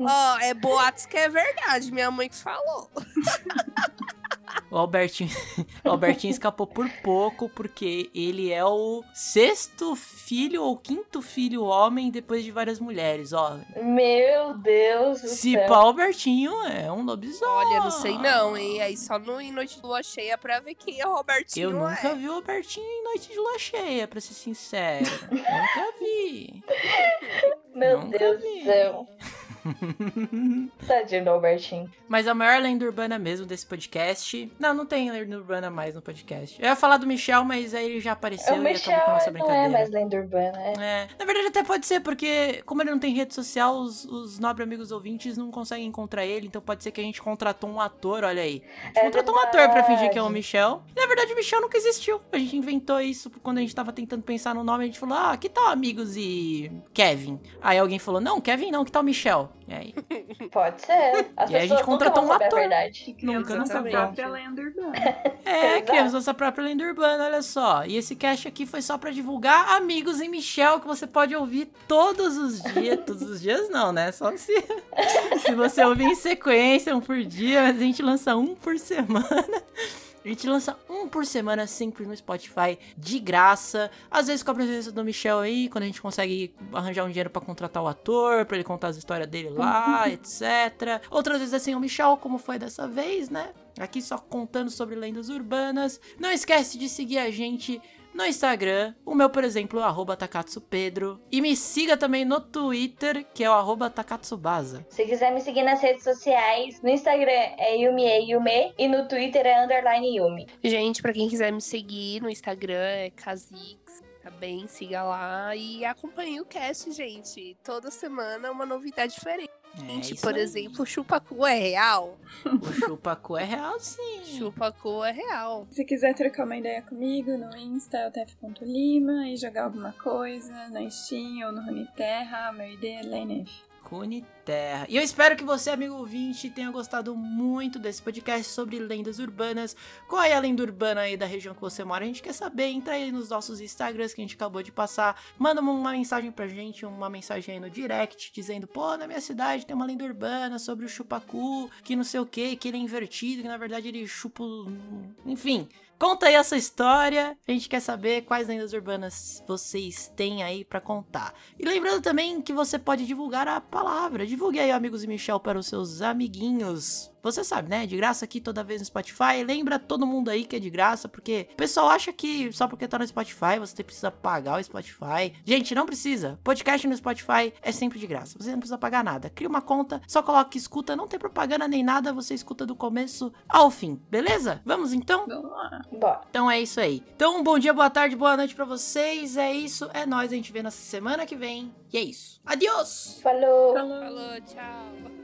Ó, é boatos que é verdade, minha mãe que falou. O Albertinho, o Albertinho escapou por pouco, porque ele é o sexto filho ou quinto filho homem depois de várias mulheres, ó. Meu Deus do Se céu. pá, o Albertinho é um lobisomem. Olha, não sei não, hein? Aí só no em Noite de Lua Cheia pra ver quem é o Robertinho. Eu nunca é. vi o Albertinho em noite de lua cheia, pra ser sincero. nunca vi. Meu Nunca Deus vi. do céu. Tadinho do Albertinho. Mas a maior lenda urbana mesmo desse podcast. Não, não tem lenda urbana mais no podcast. Eu ia falar do Michel, mas aí ele já apareceu o e Michel acabou com a nossa não é brincadeira. mais lenda urbana, é. É, na verdade até pode ser, porque como ele não tem rede social, os, os nobres amigos ouvintes não conseguem encontrar ele, então pode ser que a gente contratou um ator, olha aí. A gente É contratou um ator pra fingir que é o verdade. Michel. E na verdade o Michel nunca existiu. A gente inventou isso quando a gente tava tentando pensar no nome, a gente falou, ah, que tal amigos e Kevin? Aí alguém falou, não, Kevin não, que tal Michel? E aí, Pode ser. As E aí a gente contratou um ator. a verdade. Criamos Nunca, nossa nunca própria vi. lenda urbana. É, criamos nossa própria lenda urbana, olha só. E esse cast aqui foi só pra divulgar Amigos em Michel, que você pode ouvir todos os dias. todos os dias não, né? Só se, se você ouvir em sequência, um por dia, mas a gente lança um por semana. A gente lança um por semana sempre no Spotify, de graça. Às vezes com a presença do Michel aí, quando a gente consegue arranjar um dinheiro pra contratar o ator, pra ele contar as histórias dele lá, etc. Outras vezes sem o Michel, como foi dessa vez, né? Aqui só contando sobre lendas urbanas. Não esquece de seguir a gente no Instagram. O meu, por exemplo, é o arroba takatsupedro. E me siga também no Twitter, que é o arroba takatsubasa. Se quiser me seguir nas redes sociais, no Instagram é Yumi é Yume e no Twitter é underline Yumi. Gente, pra quem quiser me seguir no Instagram é Kha'Zix. Tá bem? Siga lá e acompanhe o cast, gente. Toda semana uma novidade diferente. É Gente, isso por aí. exemplo, chupacu é real? O chupacu é real, sim. Chupacu é real. Se quiser trocar uma ideia comigo no Insta, é o tef.lima e jogar alguma coisa na Steam ou no Runeterra, meu ID é LNF. Cune Terra. E eu espero que você, amigo ouvinte, tenha gostado muito desse podcast sobre lendas urbanas. Qual é a lenda urbana aí da região que você mora? A gente quer saber. Entra aí nos nossos Instagrams que a gente acabou de passar. Manda uma mensagem pra gente, uma mensagem aí no direct, dizendo: pô, na minha cidade tem uma lenda urbana sobre o chupacu, que não sei o que, que ele é invertido, que na verdade ele chupa. Enfim. Conta aí essa história. A gente quer saber quais lendas urbanas vocês têm aí pra contar. E lembrando também que você pode divulgar a palavra. Divulgue aí, amigos e Michel, para os seus amiguinhos. Você sabe, né? De graça aqui toda vez no Spotify. Lembra todo mundo aí que é de graça, porque o pessoal acha que só porque tá no Spotify você precisa pagar o Spotify. Gente, não precisa. Podcast no Spotify é sempre de graça. Você não precisa pagar nada. Cria uma conta, só coloca que escuta, não tem propaganda nem nada, você escuta do começo ao fim, beleza? Vamos então? Vamos lá. Bora. Então é isso aí. Então, bom dia, boa tarde, boa noite pra vocês. É isso, é nóis. A gente vê na semana que vem. E é isso. Adiós! Falou. Falou. Falou, tchau.